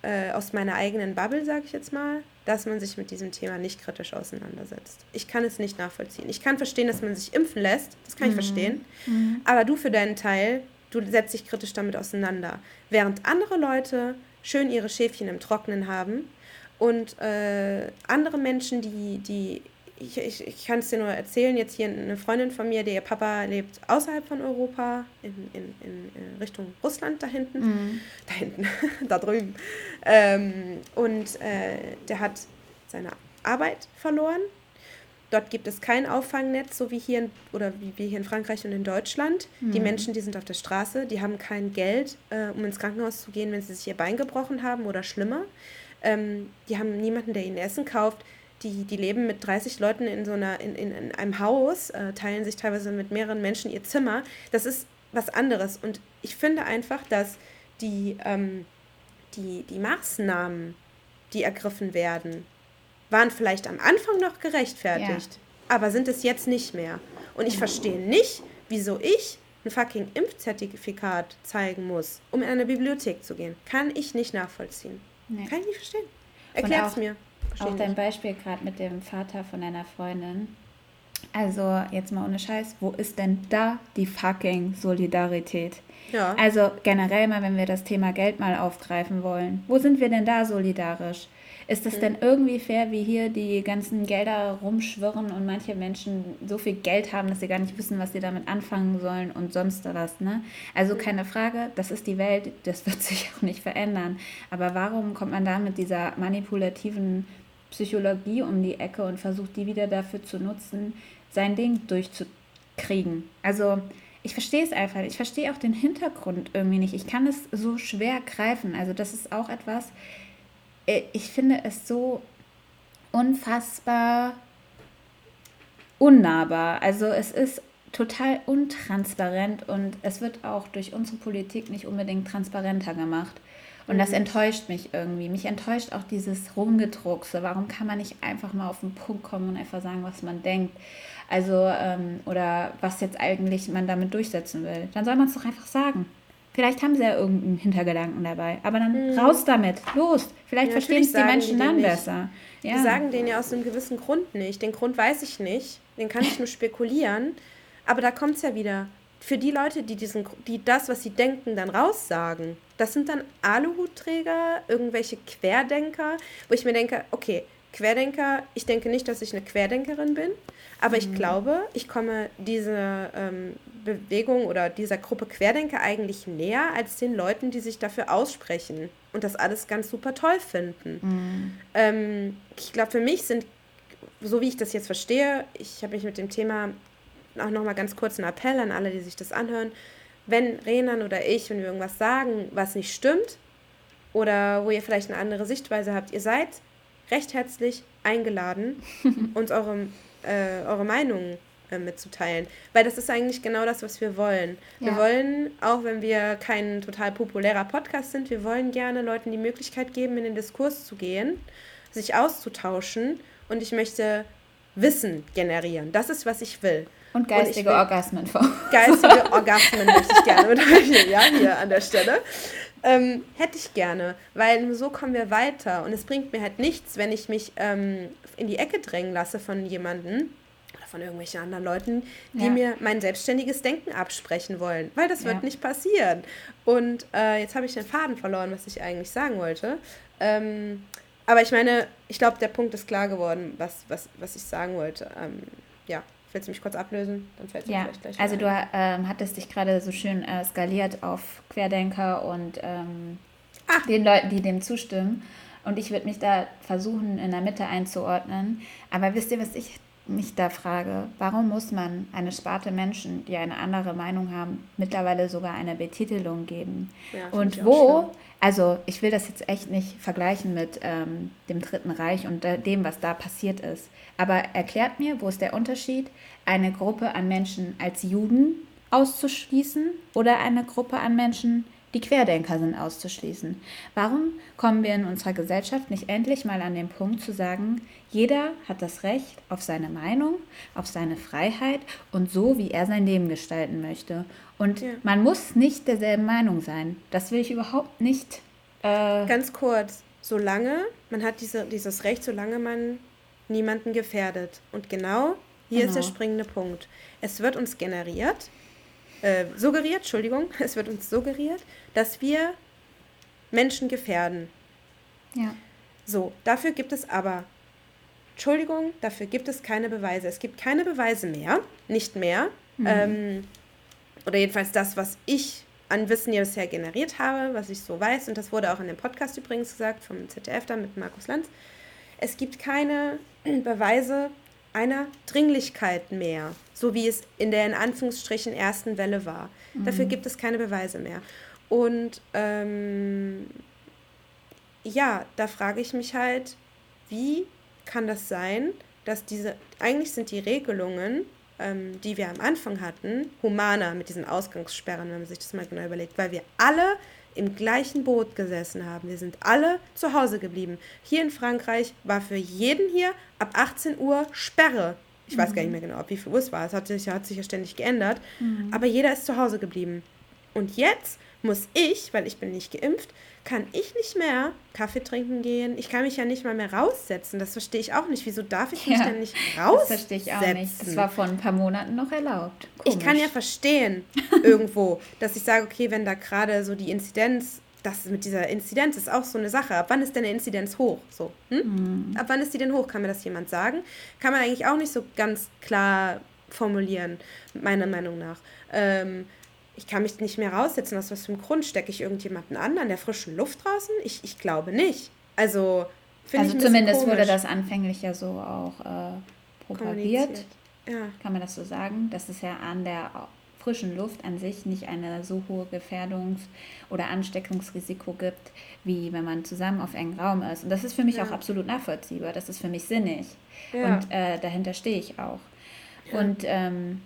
äh, aus meiner eigenen Bubble, sage ich jetzt mal, dass man sich mit diesem Thema nicht kritisch auseinandersetzt. Ich kann es nicht nachvollziehen. Ich kann verstehen, dass man sich impfen lässt, das kann ich mhm. verstehen, mhm. aber du für deinen Teil, du setzt dich kritisch damit auseinander. Während andere Leute schön ihre Schäfchen im Trocknen haben und äh, andere Menschen, die, die ich, ich, ich kann es dir nur erzählen, jetzt hier eine Freundin von mir, der ihr Papa lebt außerhalb von Europa, in, in, in Richtung Russland da hinten, mhm. da hinten, da drüben. Ähm, und äh, der hat seine Arbeit verloren. Dort gibt es kein Auffangnetz, so wie hier in, oder wie, wie hier in Frankreich und in Deutschland. Mhm. Die Menschen, die sind auf der Straße, die haben kein Geld, äh, um ins Krankenhaus zu gehen, wenn sie sich ihr Bein gebrochen haben oder schlimmer. Ähm, die haben niemanden, der ihnen Essen kauft die, die leben mit 30 Leuten in so einer, in, in, in einem Haus, äh, teilen sich teilweise mit mehreren Menschen ihr Zimmer. Das ist was anderes. Und ich finde einfach, dass die, ähm, die, die Maßnahmen, die ergriffen werden, waren vielleicht am Anfang noch gerechtfertigt, ja. aber sind es jetzt nicht mehr. Und ich verstehe nicht, wieso ich ein fucking Impfzertifikat zeigen muss, um in eine Bibliothek zu gehen. Kann ich nicht nachvollziehen. Nee. Kann ich nicht verstehen. Erklär es mir. Auch dein Beispiel gerade mit dem Vater von deiner Freundin. Also jetzt mal ohne Scheiß, wo ist denn da die fucking Solidarität? Ja. Also generell mal, wenn wir das Thema Geld mal aufgreifen wollen, wo sind wir denn da solidarisch? Ist es mhm. denn irgendwie fair, wie hier die ganzen Gelder rumschwirren und manche Menschen so viel Geld haben, dass sie gar nicht wissen, was sie damit anfangen sollen und sonst was, ne? Also mhm. keine Frage, das ist die Welt, das wird sich auch nicht verändern. Aber warum kommt man da mit dieser manipulativen Psychologie um die Ecke und versucht, die wieder dafür zu nutzen, sein Ding durchzukriegen. Also ich verstehe es einfach. Ich verstehe auch den Hintergrund irgendwie nicht. Ich kann es so schwer greifen. Also das ist auch etwas, ich finde es so unfassbar unnahbar. Also es ist total untransparent und es wird auch durch unsere Politik nicht unbedingt transparenter gemacht. Und das mhm. enttäuscht mich irgendwie. Mich enttäuscht auch dieses Rumgedruckse. Warum kann man nicht einfach mal auf den Punkt kommen und einfach sagen, was man denkt? Also, ähm, oder was jetzt eigentlich man damit durchsetzen will. Dann soll man es doch einfach sagen. Vielleicht haben sie ja irgendeinen Hintergedanken dabei. Aber dann mhm. raus damit. Los. Vielleicht ja, verstehen es die Menschen die dann nicht. besser. Ja. Die sagen den ja aus einem gewissen Grund nicht. Den Grund weiß ich nicht. Den kann ich nur spekulieren. Aber da kommt es ja wieder für die Leute, die, diesen, die das, was sie denken, dann raussagen, das sind dann Aluhutträger, irgendwelche Querdenker, wo ich mir denke, okay, Querdenker, ich denke nicht, dass ich eine Querdenkerin bin, aber mhm. ich glaube, ich komme dieser ähm, Bewegung oder dieser Gruppe Querdenker eigentlich näher als den Leuten, die sich dafür aussprechen und das alles ganz super toll finden. Mhm. Ähm, ich glaube, für mich sind, so wie ich das jetzt verstehe, ich habe mich mit dem Thema auch nochmal ganz kurz ein Appell an alle, die sich das anhören. Wenn Renan oder ich, wenn wir irgendwas sagen, was nicht stimmt oder wo ihr vielleicht eine andere Sichtweise habt, ihr seid recht herzlich eingeladen, uns eure, äh, eure Meinung äh, mitzuteilen. Weil das ist eigentlich genau das, was wir wollen. Ja. Wir wollen, auch wenn wir kein total populärer Podcast sind, wir wollen gerne Leuten die Möglichkeit geben, in den Diskurs zu gehen, sich auszutauschen und ich möchte Wissen generieren. Das ist, was ich will. Und geistige und Orgasmen vor. Geistige Orgasmen möchte ich gerne mit ja, hier an der Stelle. Ähm, hätte ich gerne, weil nur so kommen wir weiter. Und es bringt mir halt nichts, wenn ich mich ähm, in die Ecke drängen lasse von jemandem oder von irgendwelchen anderen Leuten, die ja. mir mein selbstständiges Denken absprechen wollen. Weil das wird ja. nicht passieren. Und äh, jetzt habe ich den Faden verloren, was ich eigentlich sagen wollte. Ähm, aber ich meine, ich glaube, der Punkt ist klar geworden, was, was, was ich sagen wollte. Ähm, ja. Willst du mich kurz ablösen? Dann fällt es ja. vielleicht gleich Also, ein. du ähm, hattest dich gerade so schön äh, skaliert auf Querdenker und ähm, ah. den Leuten, die dem zustimmen. Und ich würde mich da versuchen, in der Mitte einzuordnen. Aber wisst ihr, was ich mich da frage? Warum muss man eine Sparte Menschen, die eine andere Meinung haben, mittlerweile sogar eine Betitelung geben? Ja, und wo, also ich will das jetzt echt nicht vergleichen mit ähm, dem Dritten Reich und äh, dem, was da passiert ist. Aber erklärt mir, wo ist der Unterschied, eine Gruppe an Menschen als Juden auszuschließen oder eine Gruppe an Menschen, die Querdenker sind, auszuschließen. Warum kommen wir in unserer Gesellschaft nicht endlich mal an den Punkt zu sagen, jeder hat das Recht auf seine Meinung, auf seine Freiheit und so, wie er sein Leben gestalten möchte. Und ja. man muss nicht derselben Meinung sein. Das will ich überhaupt nicht. Äh Ganz kurz, solange, man hat diese, dieses Recht, solange man niemanden gefährdet. Und genau hier genau. ist der genau. springende Punkt. Es wird uns generiert, äh, suggeriert, Entschuldigung, es wird uns suggeriert, dass wir Menschen gefährden. Ja. So, dafür gibt es aber, Entschuldigung, dafür gibt es keine Beweise. Es gibt keine Beweise mehr, nicht mehr. Mhm. Ähm, oder jedenfalls das, was ich an Wissen hier bisher generiert habe, was ich so weiß, und das wurde auch in dem Podcast übrigens gesagt, vom ZDF da mit Markus Lanz. Es gibt keine Beweise einer Dringlichkeit mehr, so wie es in der in Anführungsstrichen ersten Welle war. Mhm. Dafür gibt es keine Beweise mehr. Und ähm, ja, da frage ich mich halt, wie kann das sein, dass diese, eigentlich sind die Regelungen, ähm, die wir am Anfang hatten, humaner mit diesen Ausgangssperren, wenn man sich das mal genau überlegt, weil wir alle im gleichen Boot gesessen haben. Wir sind alle zu Hause geblieben. Hier in Frankreich war für jeden hier ab 18 Uhr Sperre. Ich weiß gar nicht mhm. mehr genau, ab wie viel Uhr es war. Es hat sich, hat sich ja ständig geändert. Mhm. Aber jeder ist zu Hause geblieben. Und jetzt muss ich, weil ich bin nicht geimpft, kann ich nicht mehr Kaffee trinken gehen. Ich kann mich ja nicht mal mehr raussetzen. Das verstehe ich auch nicht. Wieso darf ich mich ja, denn nicht raussetzen? Das verstehe ich auch nicht. Das war vor ein paar Monaten noch erlaubt. Komisch. Ich kann ja verstehen, irgendwo, dass ich sage, okay, wenn da gerade so die Inzidenz, das mit dieser Inzidenz ist auch so eine Sache. Ab wann ist denn eine Inzidenz hoch? So, hm? mhm. Ab wann ist die denn hoch? Kann mir das jemand sagen? Kann man eigentlich auch nicht so ganz klar formulieren, meiner Meinung nach. Ähm, ich kann mich nicht mehr raussetzen. Aus was für einem Grund stecke ich irgendjemanden an, an der frischen Luft draußen? Ich, ich glaube nicht. Also, finde also ich zumindest wurde das anfänglich ja so auch äh, propagiert. Ja. Kann man das so sagen? Dass es ja an der frischen Luft an sich nicht eine so hohe Gefährdungs- oder Ansteckungsrisiko gibt, wie wenn man zusammen auf engem Raum ist. Und das ist für mich ja. auch absolut nachvollziehbar. Das ist für mich sinnig. Ja. Und äh, dahinter stehe ich auch. Und ähm,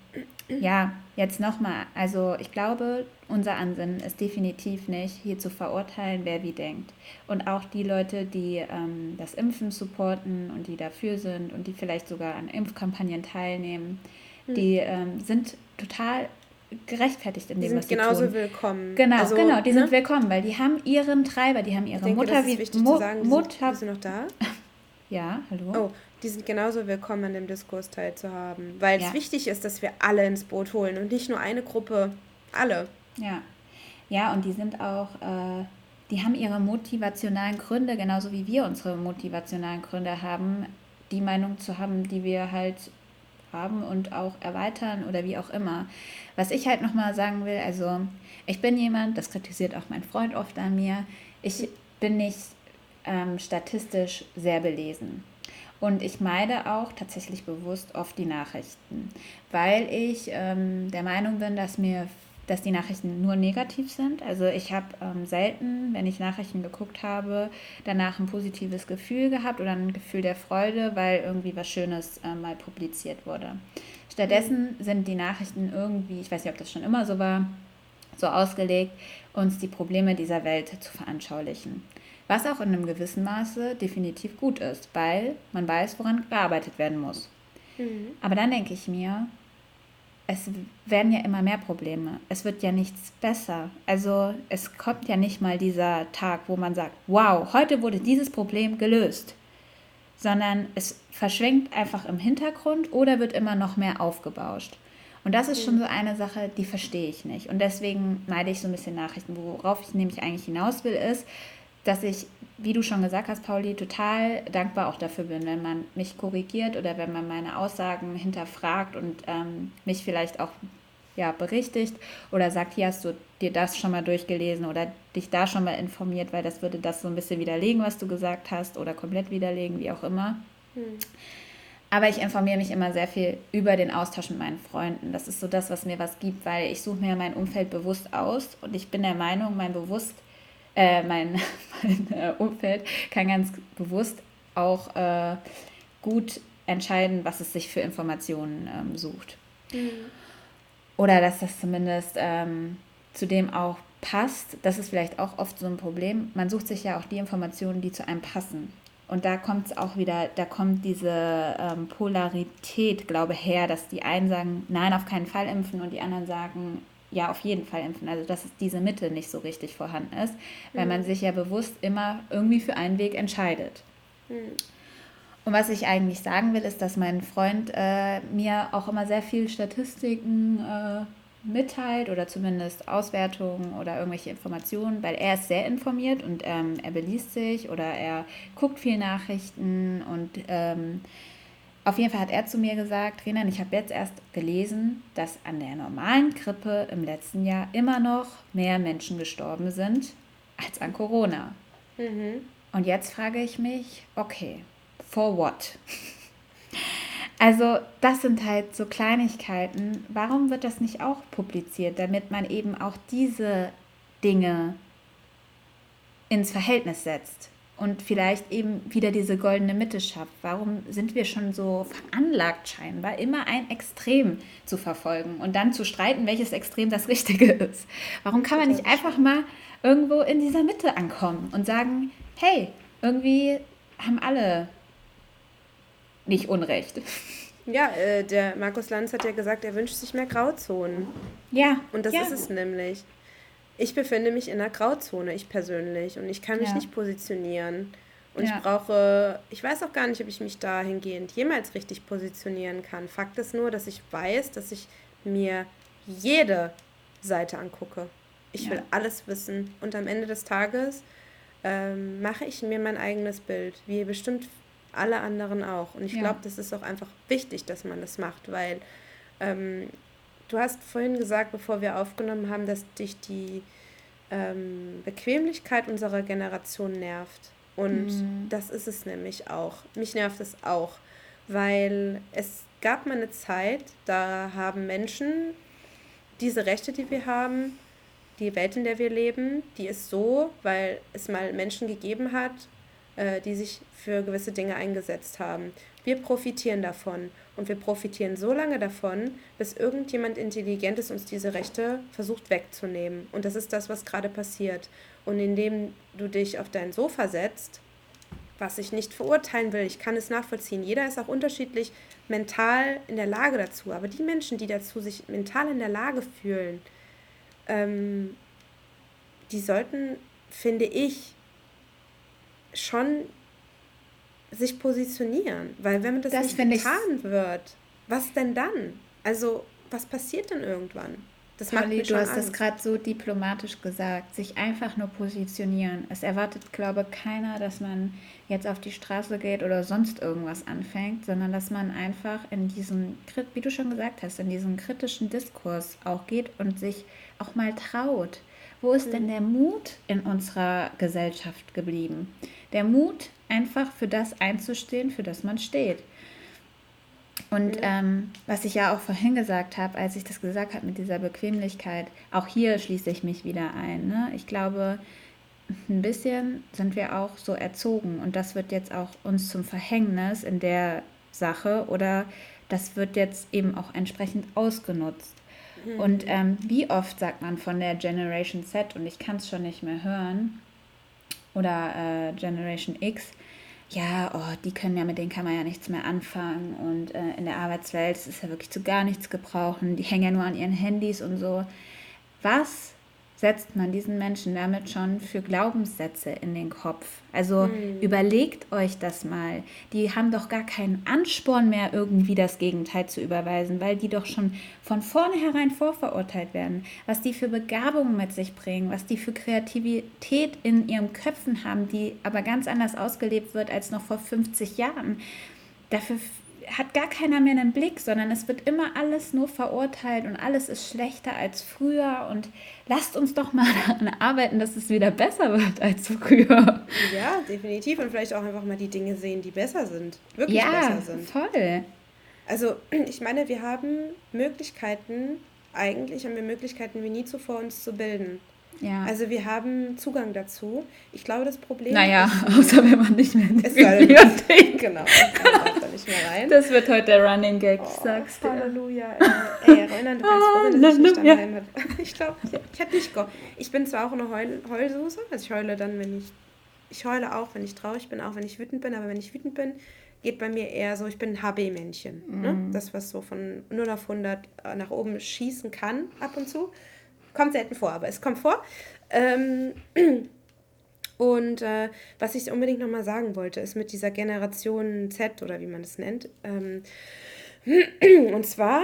ja, jetzt nochmal. Also ich glaube, unser Ansinnen ist definitiv nicht, hier zu verurteilen, wer wie denkt. Und auch die Leute, die ähm, das Impfen supporten und die dafür sind und die vielleicht sogar an Impfkampagnen teilnehmen, mhm. die ähm, sind total gerechtfertigt in dem, die was sie genauso tun. willkommen. Genau, also, genau, die ne? sind willkommen, weil die haben ihren Treiber, die haben ihre denke, Mutter wie Mutter. Sind, noch da? ja, hallo. Oh, die sind genauso willkommen, an dem Diskurs teilzuhaben. Weil ja. es wichtig ist, dass wir alle ins Boot holen und nicht nur eine Gruppe, alle. Ja. Ja, und die sind auch, äh, die haben ihre motivationalen Gründe, genauso wie wir unsere motivationalen Gründe haben, die Meinung zu haben, die wir halt haben und auch erweitern oder wie auch immer. Was ich halt nochmal sagen will, also ich bin jemand, das kritisiert auch mein Freund oft an mir, ich bin nicht ähm, statistisch sehr belesen. Und ich meide auch tatsächlich bewusst oft die Nachrichten, weil ich ähm, der Meinung bin, dass mir dass die Nachrichten nur negativ sind. Also ich habe ähm, selten, wenn ich Nachrichten geguckt habe, danach ein positives Gefühl gehabt oder ein Gefühl der Freude, weil irgendwie was Schönes äh, mal publiziert wurde. Stattdessen sind die Nachrichten irgendwie, ich weiß nicht, ob das schon immer so war, so ausgelegt, uns die Probleme dieser Welt zu veranschaulichen. Was auch in einem gewissen Maße definitiv gut ist, weil man weiß, woran gearbeitet werden muss. Mhm. Aber dann denke ich mir, es werden ja immer mehr Probleme. Es wird ja nichts besser. Also es kommt ja nicht mal dieser Tag, wo man sagt, wow, heute wurde dieses Problem gelöst. Sondern es verschwenkt einfach im Hintergrund oder wird immer noch mehr aufgebauscht. Und das ist schon mhm. so eine Sache, die verstehe ich nicht. Und deswegen meide ich so ein bisschen Nachrichten. Worauf ich nämlich eigentlich hinaus will, ist, dass ich, wie du schon gesagt hast, Pauli, total dankbar auch dafür bin, wenn man mich korrigiert oder wenn man meine Aussagen hinterfragt und ähm, mich vielleicht auch ja, berichtigt oder sagt, hier hast du dir das schon mal durchgelesen oder dich da schon mal informiert, weil das würde das so ein bisschen widerlegen, was du gesagt hast oder komplett widerlegen, wie auch immer. Hm. Aber ich informiere mich immer sehr viel über den Austausch mit meinen Freunden. Das ist so das, was mir was gibt, weil ich suche mir mein Umfeld bewusst aus und ich bin der Meinung, mein bewusst, äh, mein, mein äh, Umfeld kann ganz bewusst auch äh, gut entscheiden, was es sich für Informationen ähm, sucht. Mhm. Oder dass das zumindest ähm, zu dem auch passt. Das ist vielleicht auch oft so ein Problem. Man sucht sich ja auch die Informationen, die zu einem passen. Und da kommt es auch wieder, da kommt diese ähm, Polarität, glaube ich, her, dass die einen sagen, nein, auf keinen Fall impfen und die anderen sagen, ja, auf jeden Fall impfen. Also dass diese Mitte nicht so richtig vorhanden ist, weil mhm. man sich ja bewusst immer irgendwie für einen Weg entscheidet. Mhm. Und was ich eigentlich sagen will, ist, dass mein Freund äh, mir auch immer sehr viel Statistiken äh, mitteilt oder zumindest Auswertungen oder irgendwelche Informationen, weil er ist sehr informiert und ähm, er beliest sich oder er guckt viel Nachrichten und ähm, auf jeden Fall hat er zu mir gesagt, Renan, ich habe jetzt erst gelesen, dass an der normalen Grippe im letzten Jahr immer noch mehr Menschen gestorben sind als an Corona. Mhm. Und jetzt frage ich mich, okay, for what? Also das sind halt so Kleinigkeiten. Warum wird das nicht auch publiziert, damit man eben auch diese Dinge ins Verhältnis setzt und vielleicht eben wieder diese goldene Mitte schafft? Warum sind wir schon so veranlagt scheinbar, immer ein Extrem zu verfolgen und dann zu streiten, welches Extrem das Richtige ist? Warum kann man nicht einfach mal irgendwo in dieser Mitte ankommen und sagen, hey, irgendwie haben alle nicht Unrecht. Ja, äh, der Markus Lanz hat ja gesagt, er wünscht sich mehr Grauzonen. Ja. Und das ja. ist es nämlich. Ich befinde mich in einer Grauzone, ich persönlich, und ich kann mich ja. nicht positionieren. Und ja. ich brauche, ich weiß auch gar nicht, ob ich mich dahingehend jemals richtig positionieren kann. Fakt ist nur, dass ich weiß, dass ich mir jede Seite angucke. Ich will alles wissen. Und am Ende des Tages ähm, mache ich mir mein eigenes Bild, wie bestimmt alle anderen auch. Und ich ja. glaube, das ist auch einfach wichtig, dass man das macht, weil ähm, du hast vorhin gesagt, bevor wir aufgenommen haben, dass dich die ähm, Bequemlichkeit unserer Generation nervt. Und mhm. das ist es nämlich auch. Mich nervt es auch, weil es gab mal eine Zeit, da haben Menschen diese Rechte, die wir haben, die Welt, in der wir leben, die ist so, weil es mal Menschen gegeben hat, äh, die sich für gewisse Dinge eingesetzt haben. Wir profitieren davon und wir profitieren so lange davon, bis irgendjemand Intelligentes uns diese Rechte versucht wegzunehmen. Und das ist das, was gerade passiert. Und indem du dich auf dein Sofa setzt, was ich nicht verurteilen will, ich kann es nachvollziehen. Jeder ist auch unterschiedlich mental in der Lage dazu. Aber die Menschen, die dazu sich mental in der Lage fühlen, ähm, die sollten, finde ich, schon sich positionieren. Weil wenn das, das nicht getan wird, was denn dann? Also, was passiert denn irgendwann? Das Polly, du hast Angst. das gerade so diplomatisch gesagt, sich einfach nur positionieren. Es erwartet, glaube ich, keiner, dass man jetzt auf die Straße geht oder sonst irgendwas anfängt, sondern dass man einfach in diesen, wie du schon gesagt hast, in diesen kritischen Diskurs auch geht und sich auch mal traut. Wo ist denn mhm. der Mut in unserer Gesellschaft geblieben? Der Mut, einfach für das einzustehen, für das man steht. Und ähm, was ich ja auch vorhin gesagt habe, als ich das gesagt habe mit dieser Bequemlichkeit, auch hier schließe ich mich wieder ein. Ne? Ich glaube, ein bisschen sind wir auch so erzogen und das wird jetzt auch uns zum Verhängnis in der Sache oder das wird jetzt eben auch entsprechend ausgenutzt. Mhm. Und ähm, wie oft sagt man von der Generation Z, und ich kann es schon nicht mehr hören, oder äh, Generation X, ja, oh, die können ja, mit denen kann man ja nichts mehr anfangen und äh, in der Arbeitswelt ist ja wirklich zu gar nichts gebrauchen, die hängen ja nur an ihren Handys und so. Was setzt man diesen Menschen damit schon für Glaubenssätze in den Kopf? Also mhm. überlegt euch das mal. Die haben doch gar keinen Ansporn mehr, irgendwie das Gegenteil zu überweisen, weil die doch schon von vornherein vorverurteilt werden. Was die für Begabungen mit sich bringen, was die für Kreativität in ihren Köpfen haben, die aber ganz anders ausgelebt wird als noch vor 50 Jahren. Dafür hat gar keiner mehr einen Blick, sondern es wird immer alles nur verurteilt und alles ist schlechter als früher. Und lasst uns doch mal daran arbeiten, dass es wieder besser wird als früher. Ja, definitiv. Und vielleicht auch einfach mal die Dinge sehen, die besser sind. Wirklich ja, besser sind. Voll. Also, ich meine, wir haben Möglichkeiten, eigentlich haben wir Möglichkeiten wie nie zuvor uns zu bilden. Ja. Also wir haben Zugang dazu. Ich glaube, das Problem Naja, ist, außer wenn man nicht mehr in die Bibliothek. genau, da nicht mehr rein. Das wird heute der Running Gag, oh, sagst du. Halleluja. Ey, Roland, du kannst froh dass ich nicht daheim Ich glaube, ich hätte nicht go. Ich bin zwar auch eine Heul Heulsoße, also ich heule dann, wenn ich... Ich heule auch, wenn ich traurig bin, auch wenn ich wütend bin, aber wenn ich wütend bin, geht bei mir eher so, ich bin ein HB-Männchen. Ne? Mhm. Ne? Das, was so von 0 auf 100 nach oben schießen kann, ab und zu. Kommt selten vor, aber es kommt vor. Ähm, und äh, was ich unbedingt nochmal sagen wollte, ist mit dieser Generation Z oder wie man es nennt. Ähm, und zwar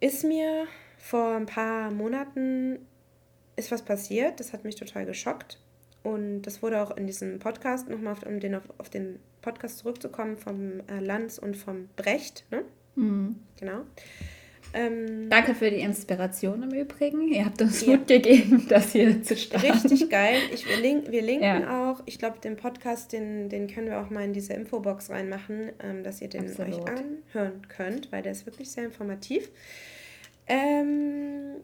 ist mir vor ein paar Monaten ist was passiert, das hat mich total geschockt. Und das wurde auch in diesem Podcast, nochmal um den, auf, auf den Podcast zurückzukommen, vom äh, Lanz und vom Brecht, ne? Mhm. Genau. Ähm, Danke für die Inspiration im Übrigen. Ihr habt uns ja. Mut gegeben, das hier zu starten. Richtig geil. Ich, wir, link, wir linken ja. auch, ich glaube, den Podcast, den, den können wir auch mal in diese Infobox reinmachen, ähm, dass ihr den Absolut. euch anhören könnt, weil der ist wirklich sehr informativ. Ähm,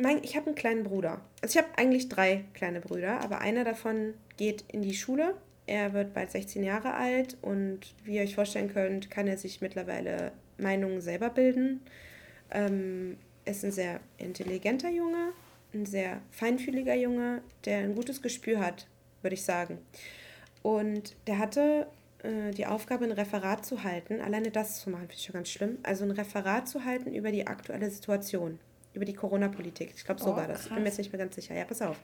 mein, ich habe einen kleinen Bruder. Also ich habe eigentlich drei kleine Brüder, aber einer davon geht in die Schule. Er wird bald 16 Jahre alt und wie ihr euch vorstellen könnt, kann er sich mittlerweile Meinungen selber bilden ähm, ist ein sehr intelligenter Junge, ein sehr feinfühliger Junge, der ein gutes Gespür hat, würde ich sagen. Und der hatte äh, die Aufgabe, ein Referat zu halten. Alleine das zu machen, finde ich schon ganz schlimm. Also ein Referat zu halten über die aktuelle Situation, über die Corona-Politik. Ich glaube, so oh, war das. Ich bin mir jetzt nicht mehr ganz sicher. Ja, pass auf.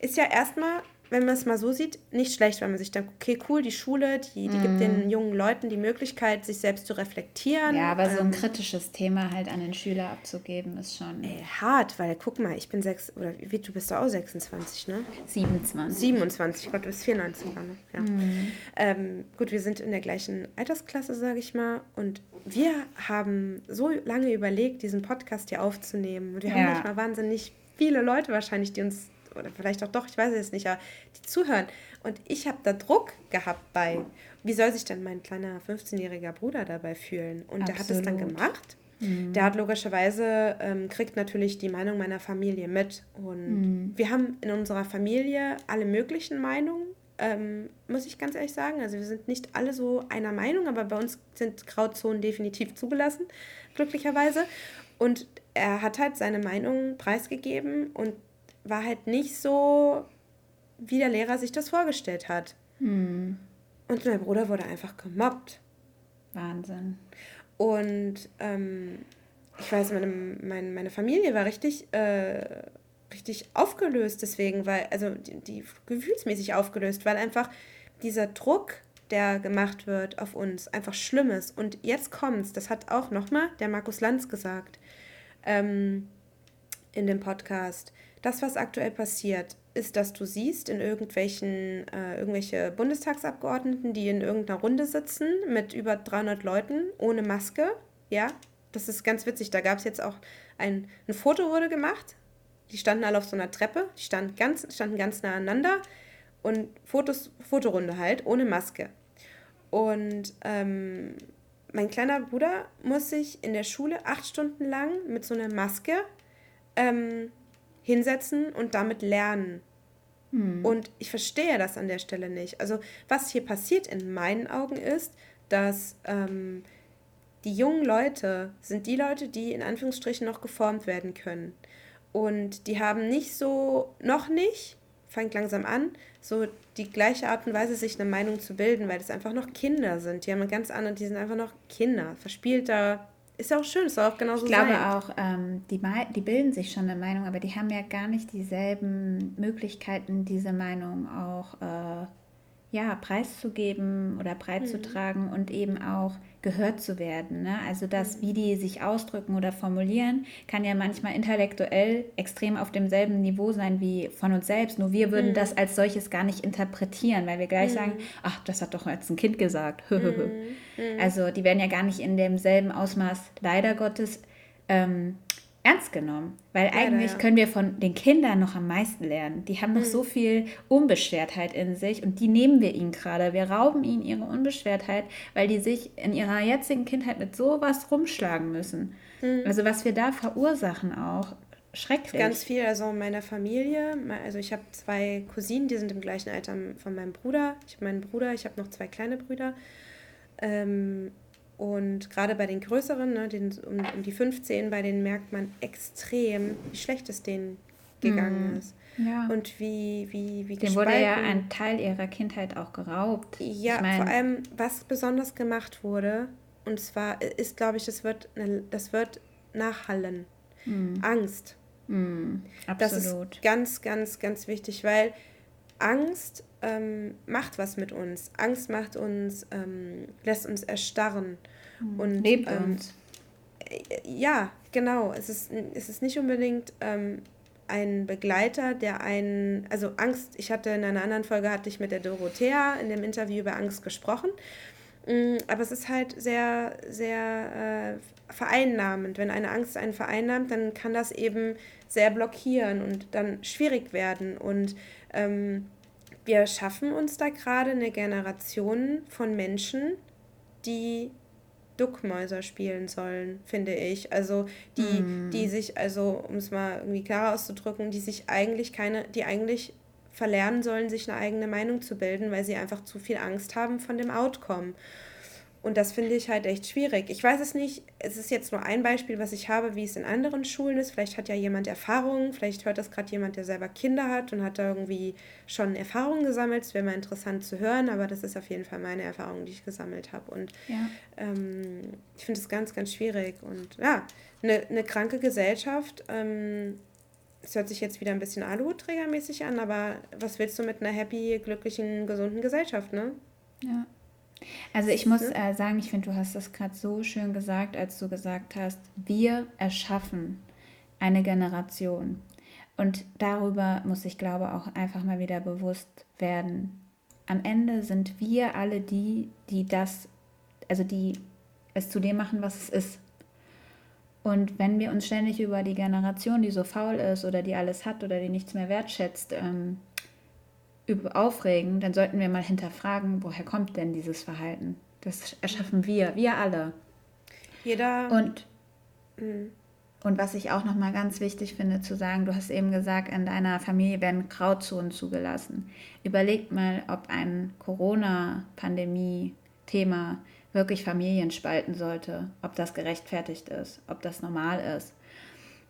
Ist ja erstmal wenn man es mal so sieht, nicht schlecht, weil man sich denkt, okay, cool, die Schule, die, die mm. gibt den jungen Leuten die Möglichkeit, sich selbst zu reflektieren. Ja, aber ähm, so ein ähm, kritisches Thema halt an den Schüler abzugeben, ist schon. Ey, hart, weil guck mal, ich bin sechs, oder wie, du bist du auch 26, ne? 27. 27, Gott, du bist 94 ne? Ja. Mm. Ähm, gut, wir sind in der gleichen Altersklasse, sage ich mal, und wir haben so lange überlegt, diesen Podcast hier aufzunehmen. Und wir ja. haben manchmal wahnsinnig viele Leute wahrscheinlich, die uns oder vielleicht auch doch, ich weiß es nicht, aber die zuhören. Und ich habe da Druck gehabt bei, wie soll sich denn mein kleiner 15-jähriger Bruder dabei fühlen? Und Absolut. der hat es dann gemacht. Mhm. Der hat logischerweise, ähm, kriegt natürlich die Meinung meiner Familie mit. Und mhm. wir haben in unserer Familie alle möglichen Meinungen, ähm, muss ich ganz ehrlich sagen. Also wir sind nicht alle so einer Meinung, aber bei uns sind Grauzonen definitiv zugelassen, glücklicherweise. Und er hat halt seine Meinung preisgegeben und war halt nicht so, wie der Lehrer sich das vorgestellt hat. Hm. Und mein Bruder wurde einfach gemobbt. Wahnsinn. Und ähm, ich weiß, meine, meine, meine Familie war richtig, äh, richtig aufgelöst deswegen, weil, also die, die gefühlsmäßig aufgelöst, weil einfach dieser Druck, der gemacht wird auf uns, einfach schlimm ist. Und jetzt kommt's, das hat auch nochmal der Markus Lanz gesagt ähm, in dem Podcast das, was aktuell passiert, ist, dass du siehst in irgendwelchen, äh, irgendwelche Bundestagsabgeordneten, die in irgendeiner Runde sitzen mit über 300 Leuten ohne Maske. Ja, das ist ganz witzig. Da gab es jetzt auch ein, ein Foto wurde gemacht. Die standen alle auf so einer Treppe, die standen ganz, standen ganz nah aneinander und Fotos, Fotorunde halt, ohne Maske. Und ähm, mein kleiner Bruder muss sich in der Schule acht Stunden lang mit so einer Maske ähm, hinsetzen und damit lernen. Hm. Und ich verstehe das an der Stelle nicht. Also was hier passiert in meinen Augen ist, dass ähm, die jungen Leute sind die Leute, die in Anführungsstrichen noch geformt werden können. Und die haben nicht so, noch nicht, fängt langsam an, so die gleiche Art und Weise, sich eine Meinung zu bilden, weil das einfach noch Kinder sind. Die haben eine ganz andere, die sind einfach noch Kinder, verspielter, ist ja auch schön, ist auch genauso Ich glaube sein. auch, ähm, die, die bilden sich schon eine Meinung, aber die haben ja gar nicht dieselben Möglichkeiten, diese Meinung auch äh, ja, preiszugeben oder breitzutragen mhm. und eben auch gehört zu werden. Ne? Also das, wie die sich ausdrücken oder formulieren, kann ja manchmal intellektuell extrem auf demselben Niveau sein wie von uns selbst. Nur wir würden mhm. das als solches gar nicht interpretieren, weil wir gleich mhm. sagen, ach, das hat doch jetzt ein Kind gesagt. Mhm. mhm. Also die werden ja gar nicht in demselben Ausmaß, leider Gottes, ähm, ernst genommen. Weil eigentlich ja. können wir von den Kindern noch am meisten lernen. Die haben noch mhm. so viel Unbeschwertheit in sich und die nehmen wir ihnen gerade. Wir rauben ihnen ihre Unbeschwertheit, weil die sich in ihrer jetzigen Kindheit mit sowas rumschlagen müssen. Mhm. Also was wir da verursachen auch. Schrecklich. Ganz viel, also meiner Familie, also ich habe zwei Cousinen, die sind im gleichen Alter von meinem Bruder. Ich habe meinen Bruder, ich habe noch zwei kleine Brüder. Ähm, und gerade bei den größeren, ne, den, um, um, die 15, bei denen merkt man extrem, wie schlecht es denen gegangen mm. ist. Ja. Und wie, wie, wie Dem wurde ja ein Teil ihrer Kindheit auch geraubt. Ja, ich mein, vor allem, was besonders gemacht wurde, und zwar ist, glaube ich, das wird, das wird nachhallen. Mm. Angst. Mm, absolut. Das ist ganz, ganz, ganz wichtig, weil Angst ähm, macht was mit uns. Angst macht uns, ähm, lässt uns erstarren. Mhm. Und, Lebt ähm, uns. Ja, genau. Es ist, es ist nicht unbedingt ähm, ein Begleiter, der einen, also Angst, ich hatte in einer anderen Folge, hatte ich mit der Dorothea in dem Interview über Angst gesprochen. Mm, aber es ist halt sehr, sehr äh, vereinnahmend. Wenn eine Angst einen vereinnahmt, dann kann das eben sehr blockieren und dann schwierig werden. Und ähm, wir schaffen uns da gerade eine Generation von Menschen, die Duckmäuser spielen sollen, finde ich. Also die, mm. die sich, also um es mal irgendwie klarer auszudrücken, die sich eigentlich keine, die eigentlich verlernen sollen, sich eine eigene Meinung zu bilden, weil sie einfach zu viel Angst haben von dem Outcome. Und das finde ich halt echt schwierig. Ich weiß es nicht, es ist jetzt nur ein Beispiel, was ich habe, wie es in anderen Schulen ist. Vielleicht hat ja jemand Erfahrungen, vielleicht hört das gerade jemand, der selber Kinder hat und hat da irgendwie schon Erfahrungen gesammelt. Es wäre mal interessant zu hören, aber das ist auf jeden Fall meine Erfahrung, die ich gesammelt habe. Und ja. ähm, ich finde es ganz, ganz schwierig. Und ja, eine, eine kranke Gesellschaft. Ähm, es hört sich jetzt wieder ein bisschen Aluhutträgermäßig an, aber was willst du mit einer happy, glücklichen, gesunden Gesellschaft, ne? Ja. Also ich muss äh, sagen, ich finde, du hast das gerade so schön gesagt, als du gesagt hast, wir erschaffen eine Generation. Und darüber muss ich glaube auch einfach mal wieder bewusst werden. Am Ende sind wir alle die, die das, also die es zu dem machen, was es ist. Und wenn wir uns ständig über die Generation, die so faul ist oder die alles hat oder die nichts mehr wertschätzt, ähm, aufregen, dann sollten wir mal hinterfragen, woher kommt denn dieses Verhalten? Das erschaffen wir, wir alle. Jeder. Und, mhm. und was ich auch nochmal ganz wichtig finde zu sagen, du hast eben gesagt, in deiner Familie werden Grauzonen zugelassen. Überlegt mal, ob ein Corona-Pandemie-Thema wirklich Familien spalten sollte, ob das gerechtfertigt ist, ob das normal ist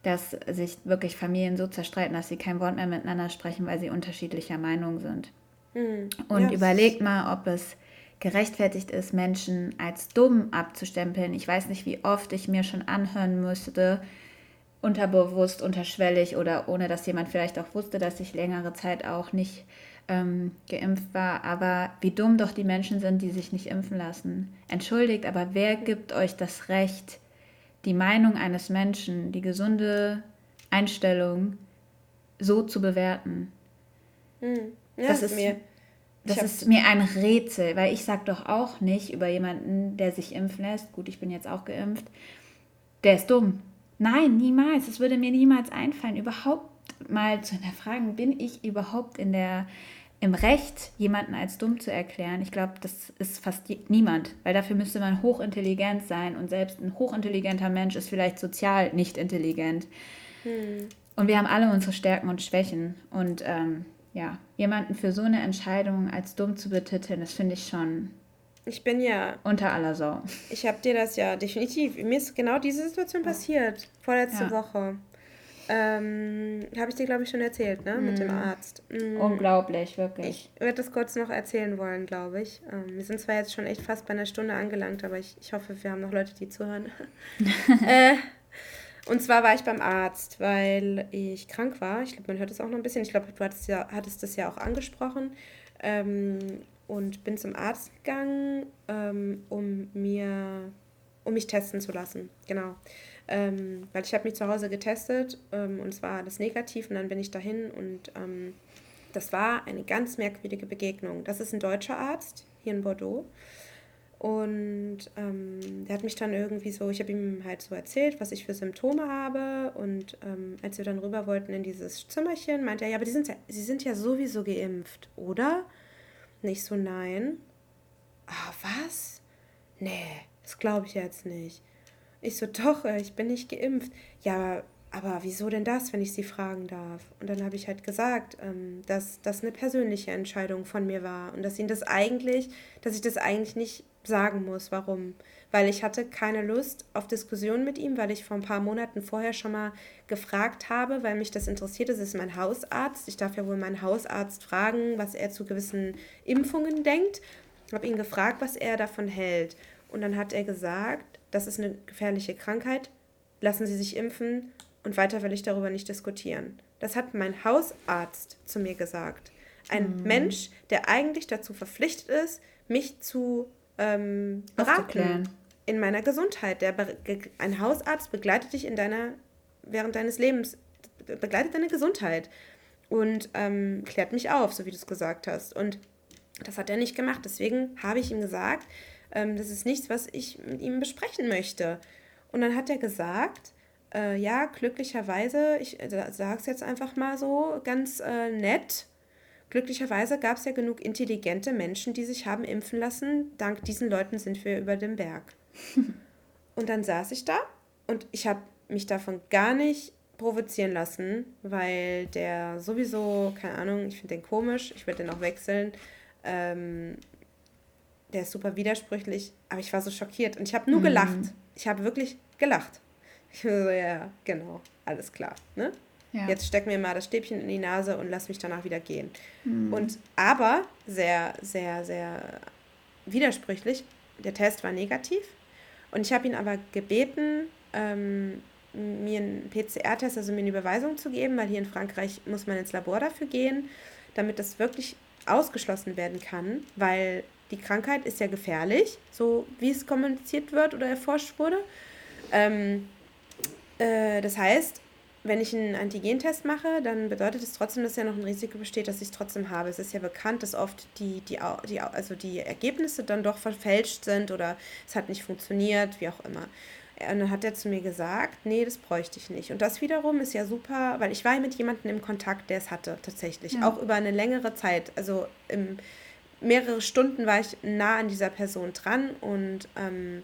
dass sich wirklich Familien so zerstreiten, dass sie kein Wort mehr miteinander sprechen, weil sie unterschiedlicher Meinung sind. Mhm. Und ja, überlegt mal, ob es gerechtfertigt ist, Menschen als dumm abzustempeln. Ich weiß nicht, wie oft ich mir schon anhören müsste, unterbewusst, unterschwellig oder ohne dass jemand vielleicht auch wusste, dass ich längere Zeit auch nicht ähm, geimpft war, aber wie dumm doch die Menschen sind, die sich nicht impfen lassen. Entschuldigt, aber wer gibt euch das Recht, die Meinung eines Menschen, die gesunde Einstellung so zu bewerten. Hm. Ja, das ist mir. Das ist mir ein Rätsel, weil ich sage doch auch nicht über jemanden, der sich impfen lässt, gut, ich bin jetzt auch geimpft, der ist dumm. Nein, niemals. Es würde mir niemals einfallen, überhaupt mal zu hinterfragen, bin ich überhaupt in der im Recht, jemanden als dumm zu erklären, ich glaube, das ist fast niemand, weil dafür müsste man hochintelligent sein und selbst ein hochintelligenter Mensch ist vielleicht sozial nicht intelligent. Hm. Und wir haben alle unsere Stärken und Schwächen. Und ähm, ja, jemanden für so eine Entscheidung als dumm zu betiteln, das finde ich schon. Ich bin ja. Unter aller Sau. Ich habe dir das ja definitiv. Mir ist genau diese Situation passiert. Vorletzte ja. Woche. Ähm, Habe ich dir, glaube ich, schon erzählt, ne? Mit dem mhm. Arzt. Mhm. Unglaublich, wirklich. Ich werde das kurz noch erzählen wollen, glaube ich. Ähm, wir sind zwar jetzt schon echt fast bei einer Stunde angelangt, aber ich, ich hoffe, wir haben noch Leute, die zuhören. äh, und zwar war ich beim Arzt, weil ich krank war. Ich glaube, man hört es auch noch ein bisschen. Ich glaube, du hattest, ja, hattest das ja auch angesprochen. Ähm, und bin zum Arzt gegangen, ähm, um mir um mich testen zu lassen. Genau. Ähm, weil ich habe mich zu Hause getestet ähm, und es war alles negativ und dann bin ich dahin und ähm, das war eine ganz merkwürdige Begegnung. Das ist ein deutscher Arzt hier in Bordeaux und ähm, der hat mich dann irgendwie so, ich habe ihm halt so erzählt, was ich für Symptome habe. Und ähm, als wir dann rüber wollten in dieses Zimmerchen, meinte er, ja, aber die sind ja, sie sind ja sowieso geimpft, oder? Nicht so, nein. Ah, was? Nee, das glaube ich jetzt nicht. Ich so, doch, äh, ich bin nicht geimpft. Ja, aber wieso denn das, wenn ich Sie fragen darf? Und dann habe ich halt gesagt, ähm, dass das eine persönliche Entscheidung von mir war und dass ihn das eigentlich, dass ich das eigentlich nicht sagen muss, warum. Weil ich hatte keine Lust auf Diskussionen mit ihm, weil ich vor ein paar Monaten vorher schon mal gefragt habe, weil mich das interessiert. Es ist mein Hausarzt. Ich darf ja wohl meinen Hausarzt fragen, was er zu gewissen Impfungen denkt. Ich habe ihn gefragt, was er davon hält. Und dann hat er gesagt, das ist eine gefährliche Krankheit. Lassen Sie sich impfen und weiter will ich darüber nicht diskutieren. Das hat mein Hausarzt zu mir gesagt. Ein mhm. Mensch, der eigentlich dazu verpflichtet ist, mich zu ähm, beraten in meiner Gesundheit. Der ein Hausarzt begleitet dich in deiner während deines Lebens, begleitet deine Gesundheit und ähm, klärt mich auf, so wie du es gesagt hast. Und das hat er nicht gemacht. Deswegen habe ich ihm gesagt, ähm, das ist nichts, was ich mit ihm besprechen möchte. Und dann hat er gesagt, äh, ja, glücklicherweise, ich äh, sage es jetzt einfach mal so ganz äh, nett, Glücklicherweise gab es ja genug intelligente Menschen, die sich haben impfen lassen. Dank diesen Leuten sind wir über dem Berg. und dann saß ich da und ich habe mich davon gar nicht provozieren lassen, weil der sowieso, keine Ahnung, ich finde den komisch, ich werde den auch wechseln. Ähm, der ist super widersprüchlich, aber ich war so schockiert und ich habe nur mhm. gelacht. Ich habe wirklich gelacht. Ich war so, ja, genau, alles klar. Ne? Ja. Jetzt steck mir mal das Stäbchen in die Nase und lass mich danach wieder gehen. Mhm. Und aber sehr, sehr, sehr widersprüchlich. Der Test war negativ. Und ich habe ihn aber gebeten, ähm, mir einen PCR-Test, also mir eine Überweisung zu geben, weil hier in Frankreich muss man ins Labor dafür gehen, damit das wirklich ausgeschlossen werden kann, weil die Krankheit ist ja gefährlich, so wie es kommuniziert wird oder erforscht wurde. Ähm, äh, das heißt, wenn ich einen Antigentest mache, dann bedeutet es trotzdem, dass ja noch ein Risiko besteht, dass ich es trotzdem habe. Es ist ja bekannt, dass oft die, die, die, also die Ergebnisse dann doch verfälscht sind oder es hat nicht funktioniert, wie auch immer. Und dann hat er zu mir gesagt, nee, das bräuchte ich nicht. Und das wiederum ist ja super, weil ich war mit jemandem im Kontakt, der es hatte, tatsächlich. Ja. Auch über eine längere Zeit. Also im, mehrere Stunden war ich nah an dieser Person dran und ähm,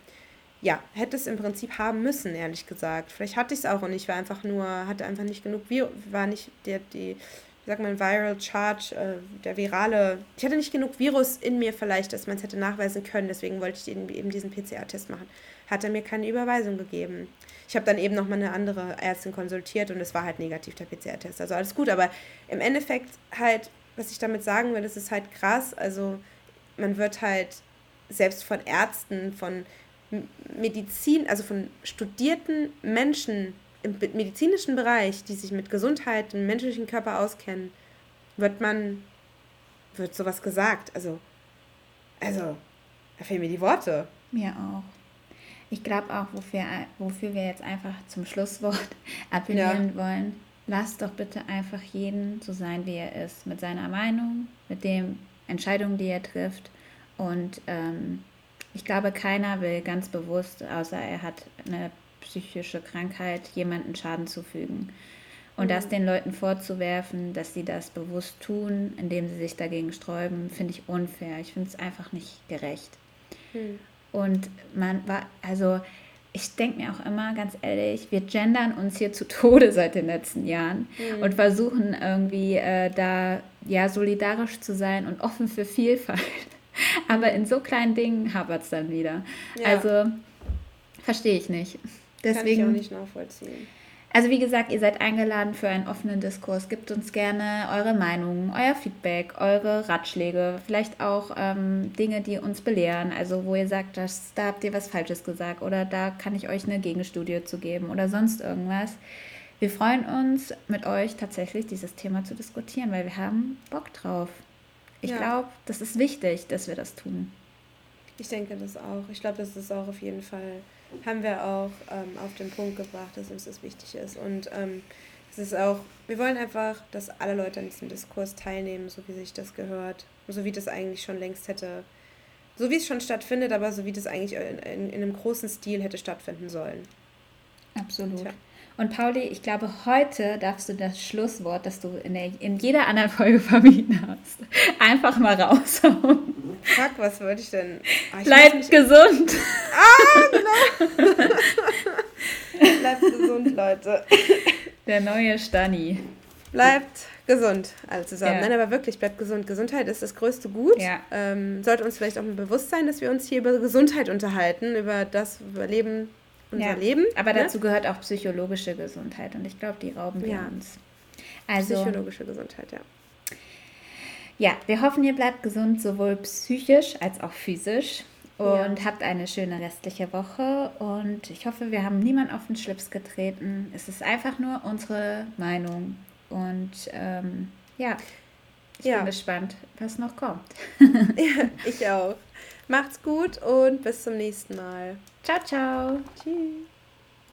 ja, hätte es im Prinzip haben müssen, ehrlich gesagt. Vielleicht hatte ich es auch und ich war einfach nur, hatte einfach nicht genug, war nicht der, die, wie sagt man, Viral Charge, äh, der virale, ich hatte nicht genug Virus in mir vielleicht, dass man es hätte nachweisen können, deswegen wollte ich eben, eben diesen PCR-Test machen. Hat er mir keine Überweisung gegeben. Ich habe dann eben nochmal eine andere Ärztin konsultiert und es war halt negativ, der PCR-Test. Also alles gut, aber im Endeffekt halt, was ich damit sagen will, das ist halt krass. Also man wird halt selbst von Ärzten, von Medizin, also von studierten Menschen im medizinischen Bereich, die sich mit Gesundheit und menschlichen Körper auskennen, wird man, wird sowas gesagt. Also, also, da fehlen mir die Worte. Mir auch. Ich glaube auch, wofür, wofür wir jetzt einfach zum Schlusswort appellieren ja. wollen, lasst doch bitte einfach jeden so sein, wie er ist, mit seiner Meinung, mit den Entscheidungen, die er trifft und ähm, ich glaube, keiner will ganz bewusst, außer er hat eine psychische Krankheit, jemanden Schaden zufügen. Und mhm. das den Leuten vorzuwerfen, dass sie das bewusst tun, indem sie sich dagegen sträuben, finde ich unfair. Ich finde es einfach nicht gerecht. Mhm. Und man war, also ich denke mir auch immer ganz ehrlich, wir gendern uns hier zu Tode seit den letzten Jahren mhm. und versuchen irgendwie äh, da ja solidarisch zu sein und offen für Vielfalt. Aber in so kleinen Dingen hapert es dann wieder. Ja. Also verstehe ich nicht. Deswegen, Kann ich auch nicht nachvollziehen. Also wie gesagt, ihr seid eingeladen für einen offenen Diskurs. Gebt uns gerne eure Meinungen, euer Feedback, eure Ratschläge, vielleicht auch ähm, Dinge, die uns belehren. Also wo ihr sagt, dass, da habt ihr was Falsches gesagt oder da kann ich euch eine Gegenstudie zu geben oder sonst irgendwas. Wir freuen uns, mit euch tatsächlich dieses Thema zu diskutieren, weil wir haben Bock drauf. Ich Ja. glaube, das ist wichtig, dass wir das tun. Ich denke das auch. Ich glaube, das ist auch auf jeden Fall, haben wir auch ähm, auf den Punkt gebracht, dass uns das wichtig ist. Und ähm, es ist auch, wir wollen einfach, dass alle Leute an diesem Diskurs teilnehmen, so wie sich das gehört. So wie das eigentlich schon längst hätte, so wie es schon stattfindet, aber so wie das eigentlich in, in, in einem großen Stil hätte stattfinden sollen. Absolut. Tja. Und Pauli, ich glaube, heute darfst du das Schlusswort, das du in, der, in jeder anderen Folge vermieden hast, einfach mal raushauen. Fuck, was wollte ich denn? Ah, ich Bleib muss mich- gesund. Bleibt gesund, Leute. Der neue Stani. Bleibt gesund, alle zusammen. Ja. Nein, aber wirklich, bleibt gesund. Gesundheit ist das größte Gut. Ja. Ähm, sollte uns vielleicht auch mal bewusst sein, dass wir uns hier über Gesundheit unterhalten, über das Leben, unser Ja. Leben. Aber ne? dazu gehört auch psychologische Gesundheit und ich glaube, die rauben wir Ja. uns. Also, Psychologische Gesundheit, ja. ja, wir hoffen, ihr bleibt gesund, sowohl psychisch als auch physisch. Und Ja. habt eine schöne restliche Woche. Und ich hoffe, wir haben niemand auf den Schlips getreten. Es ist einfach nur unsere Meinung. Und ähm, ja, ich Ja. bin gespannt, was noch kommt. Ich auch. Macht's gut und bis zum nächsten Mal. Ciao, ciao. Tschüss.